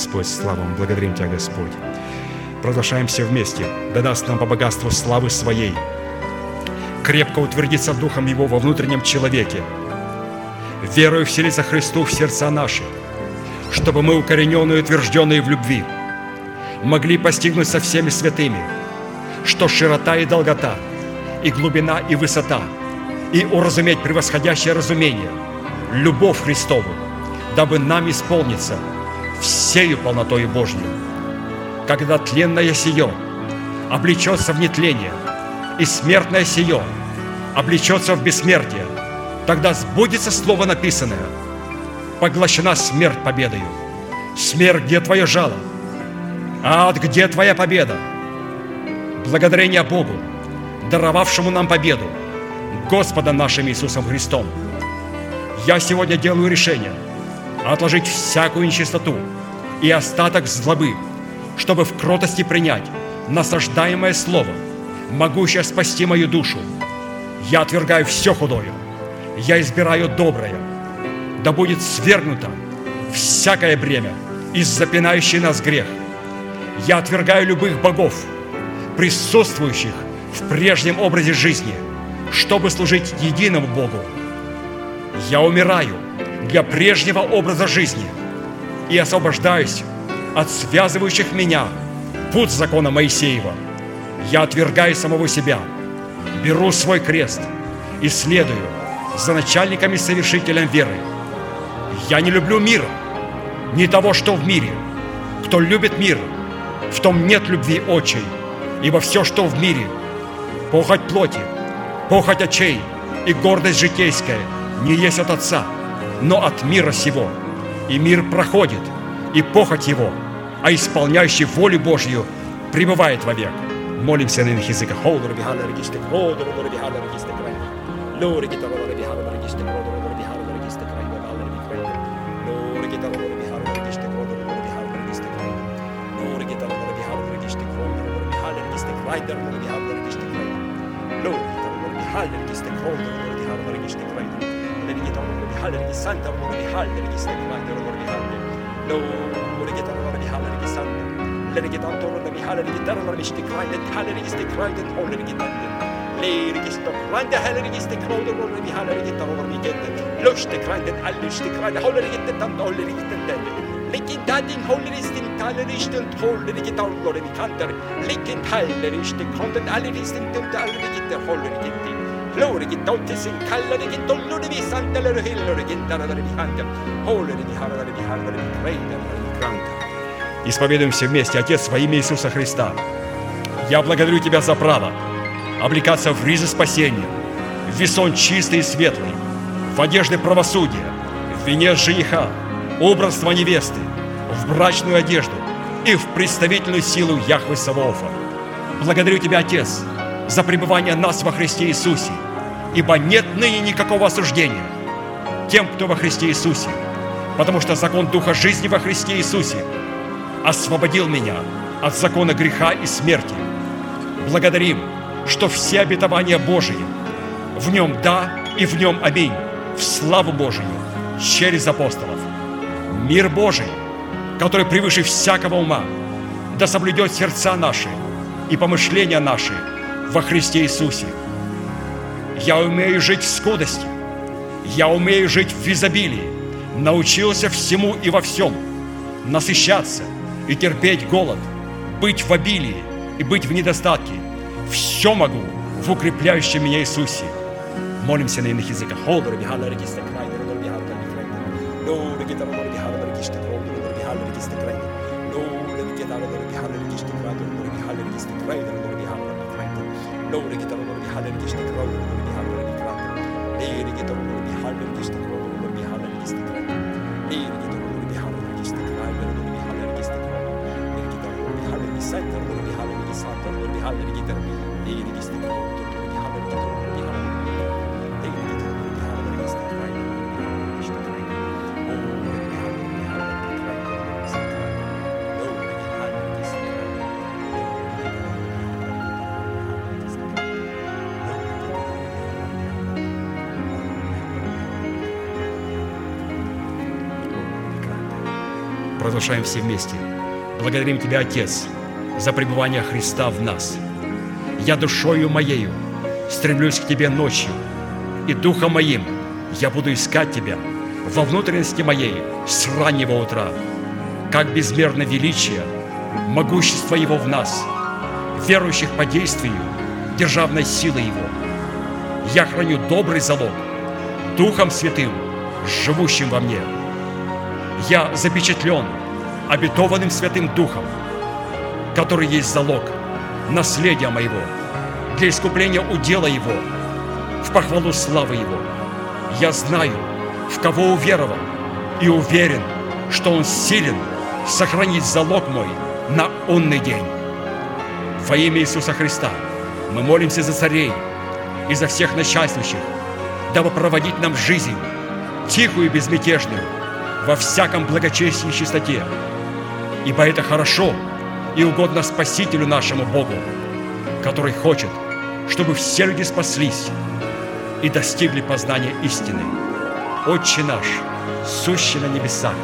Господь, слава вам, благодарим Тебя, Господь. Продолжаем все вместе. Да даст нам по богатству славы Своей крепко утвердиться Духом Его во внутреннем человеке, верою вселиться Христу в сердца наши, чтобы мы, укорененные и утвержденные в любви, могли постигнуть со всеми святыми, что широта и долгота, и глубина и высота, и уразуметь превосходящее разумение, любовь Христову, дабы нам исполниться всею полнотою Божью, когда тленное сие облечется в нетление, и смертное сие облечется в бессмертие, тогда сбудется слово написанное, поглощена смерть победою. Смерть, где твое жало? Ад, где твоя победа? Благодарение Богу, даровавшему нам победу, Господа нашим Иисусом Христом. Я сегодня делаю решение отложить всякую нечистоту и остаток злобы, чтобы в кротости принять насаждаемое Слово, могущее спасти мою душу. Я отвергаю все худое, я избираю доброе, да будет свергнуто всякое бремя из запинающий нас грех. Я отвергаю любых богов, присутствующих в прежнем образе жизни, чтобы служить единому Богу. Я умираю для прежнего образа жизни и освобождаюсь от связывающих меня путь закона Моисеева. Я отвергаю самого себя, беру свой крест и следую за начальниками совершителем веры. Я не люблю мира, не того, что в мире. Кто любит мир, в том нет любви очей, ибо все, что в мире, похоть плоти, похоть очей и гордость житейская, не есть от Отца, но от мира сего. И мир проходит, и похоть его, а исполняющий волю Божью пребывает вовек. Молимся на иных языках. Холдер, бихалер, гистек, родер, родер, бихалер, гистек, райдер. Лори, гитар, родер, бихалер, гистек, родер, родер, бихалер, гистек, райдер, бихалер, бихалер. Лори, гитар, родер, бихалер, гистек, родер, родер, бихалер, гистек, райдер. Lore gitar lore vi haller gistek kroner lore vi haller gistek rider lore vi haller gistek rider. Lore gitar lore vi haller gistek kroner lore vi haller gistek rider. Lore gitar lore vi haller gisanta lore vi haller gistek rider lore vi haller. Lore gitar lore vi haller gisanta. Lore بحال رجستان ترى مرة بحال رجستان ما ترى مرة بحال لو رجيت أنا مرة بحال رجستان لا رجيت أنا ترى مرة بحال رجستان مرة مش تكراي لا حال رجستان كراي لا حول رجستان لا رجستان كراي لا حال رجستان كراي لا مرة بحال رجستان مرة بجد لوش تكراي لا حال لوش تكراي لا حول رجستان تام حول رجستان تام Liggen da din håller ist den Taler ist und håller i gitarrer i kanter. Liggen taler ist den Konten aller ist den Taler i gitarrer håller i gitarrer. Handen. Håller i harrar i harrar i krejder i krantar. Исповедуемся вместе, Отец, во имя Иисуса Христа. Я благодарю Тебя за право облекаться в ризы спасения, в весон чистый и светлый, в одежде правосудия, в венец жениха, образство невесты, в брачную одежду и в представительную силу Яхвы Саваофа. Благодарю Тебя, Отец, за пребывание нас во Христе Иисусе, ибо нет ныне никакого осуждения тем, кто во Христе Иисусе, потому что закон Духа жизни во Христе Иисусе освободил меня от закона греха и смерти. Благодарим, что все обетования Божии в нем да и в нем аминь, в славу Божию через апостолов. Мир Божий, который превыше всякого ума, да соблюдет сердца наши и помышления наши во Христе Иисусе. Я умею жить в скудости, я умею жить в изобилии, научился всему и во всем, насыщаться и терпеть голод, быть в обилии и быть в недостатке. Все могу в укрепляющем меня Иисусе. Молимся на иных языках. Холдер, لو لقيت ربنا بيحلل جيشتك ربنا بيحلل جيشتك اي لقيت ربنا بيحلل جيشتك ربنا بيحلل جيشتك اي لقيت Продолжаем все вместе. Благодарим Тебя, Отец, за пребывание Христа в нас. Я душою моею стремлюсь к Тебе ночью, и духом моим я буду искать Тебя во внутренности моей с раннего утра. Как безмерно величие, могущество Его в нас, верующих по действию державной силы Его. Я храню добрый залог Духом Святым, живущим во мне. Я запечатлен обетованным Святым Духом, который есть залог наследия моего, для искупления удела Его, в похвалу славы Его. Я знаю, в кого уверовал, и уверен, что Он силен сохранить залог мой на онный день. Во имя Иисуса Христа мы молимся за царей и за всех начальствующих, дабы проводить нам жизнь, тихую и безмятежную, во всяком благочестии и чистоте, ибо это хорошо и угодно Спасителю нашему Богу, который хочет, чтобы все люди спаслись и достигли познания истины. Отче наш, сущий на небесах,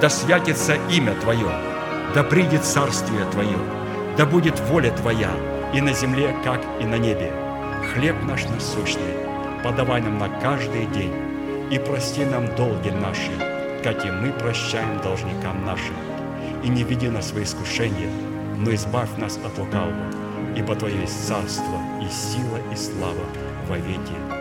да святится имя Твое, да придет царствие Твое, да будет воля Твоя и на земле, как и на небе. Хлеб наш насущный, подавай нам на каждый день, и прости нам долги наши, как и мы прощаем должникам нашим. И не веди нас в искушение, но избавь нас от лукавого, ибо Твое есть царство и сила и слава во веки.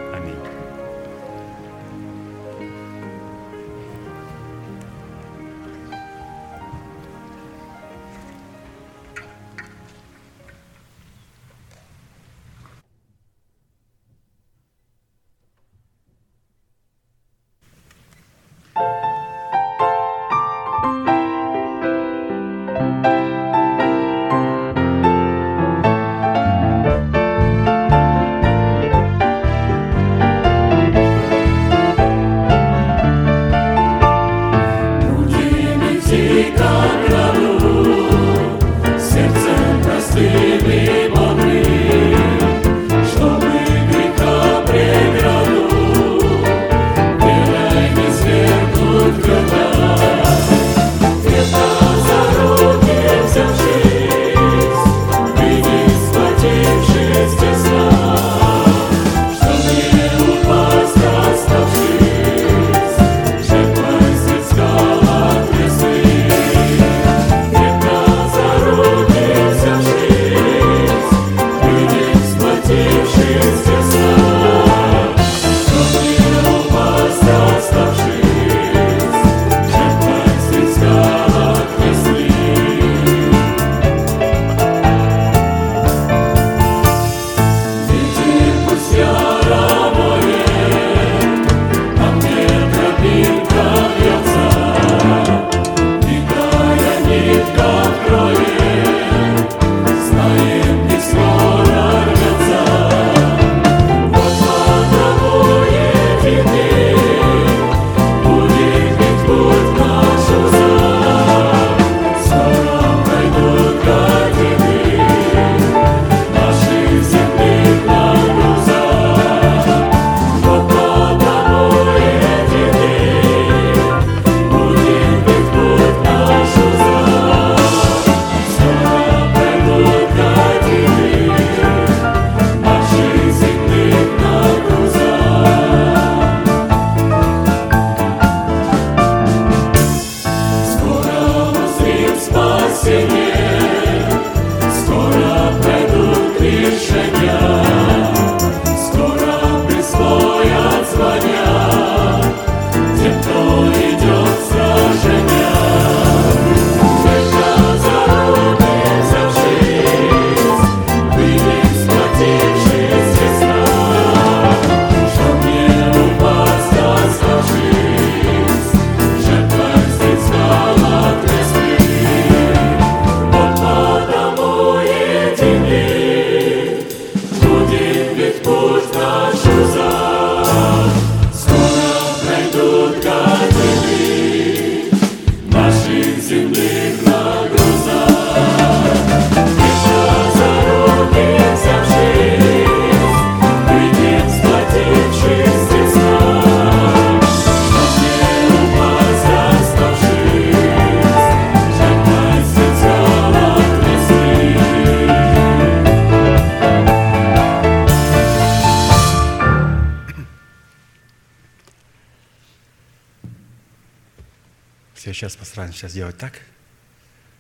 Сейчас сделать так,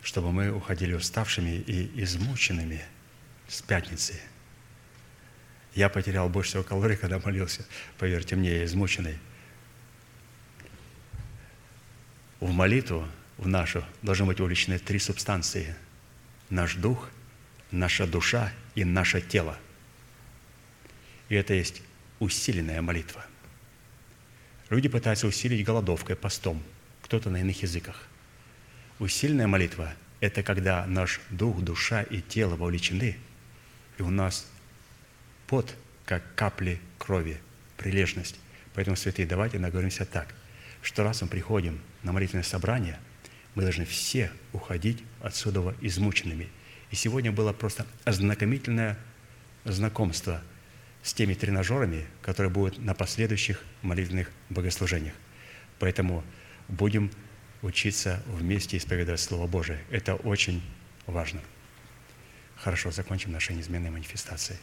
чтобы мы уходили уставшими и измученными с пятницы. Я потерял больше всего калорий, когда молился. Поверьте мне, я измученный. В молитву, в нашу, должны быть увлечены три субстанции. Наш дух, наша душа и наше тело. И это есть усиленная молитва. Люди пытаются усилить голодовкой, постом, кто-то на иных языках. Усиленная молитва – это когда наш дух, душа и тело вовлечены, и у нас пот, как капли крови, прилежность. Поэтому, святые, давайте наговоримся так, что раз мы приходим на молитвенное собрание, мы должны все уходить отсюда измученными. И сегодня было просто ознакомительное знакомство с теми тренажерами, которые будут на последующих молитвенных богослужениях. Поэтому будем учиться вместе исповедовать Слово Божие. Это очень важно. Хорошо, закончим наши неизменные манифестации.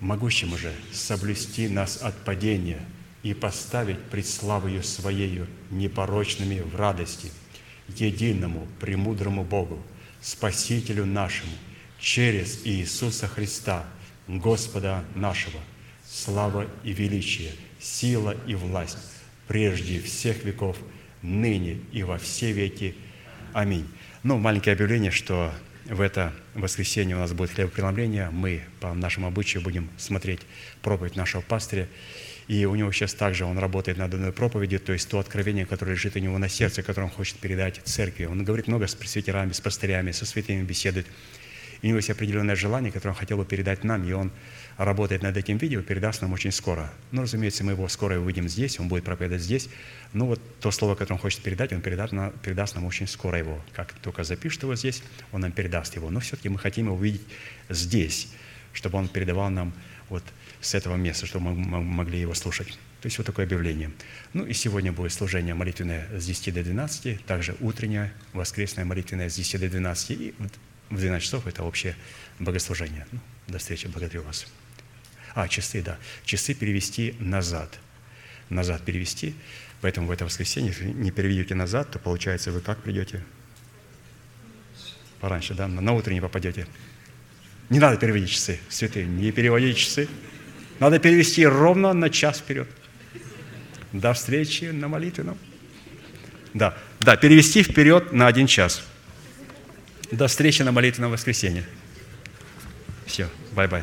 Могущему же соблюсти нас от падения и поставить пред славою Своею непорочными в радости, единому, премудрому Богу, Спасителю нашему, через Иисуса Христа, Господа нашего, слава и величие, сила и власть, прежде всех веков, ныне и во все веки. Аминь. Ну, маленькое объявление, что в это воскресенье у нас будет хлебопреломление. Мы по нашему обычаю будем смотреть проповедь нашего пастыря. И у него сейчас также он работает над одной проповедью, то есть то откровение, которое лежит у него на сердце, которое он хочет передать церкви. Он говорит много с пресвитерами, с пастырями, со святыми беседует. У него есть определенное желание, которое он хотел бы передать нам, и он работает над этим видео, передаст нам очень скоро. Ну, разумеется, мы его скоро увидим здесь, он будет проповедовать здесь. Но вот то слово, которое он хочет передать, он передаст, на- передаст нам очень скоро его. Как только запишет его здесь, он нам передаст его. Но все-таки мы хотим его увидеть здесь, чтобы он передавал нам вот с этого места, чтобы мы могли его слушать. То есть вот такое объявление. Ну и сегодня будет служение молитвенное с 10 до 12, также утреннее, воскресное молитвенное с 10 до 12, и в 12 часов это общее богослужение. Ну, до встречи, благодарю вас. А, часы, да. Часы перевести назад. Назад перевести. Поэтому в это воскресенье, если не переведете назад, то получается вы как придете? Пораньше, да? На утренний попадете. Не надо переводить часы, святые, не переводите часы. Надо перевести ровно на час вперед. До встречи на молитвенном. Да, да, перевести вперед на один час. До встречи на молитвенном воскресенье. Все, bye-bye.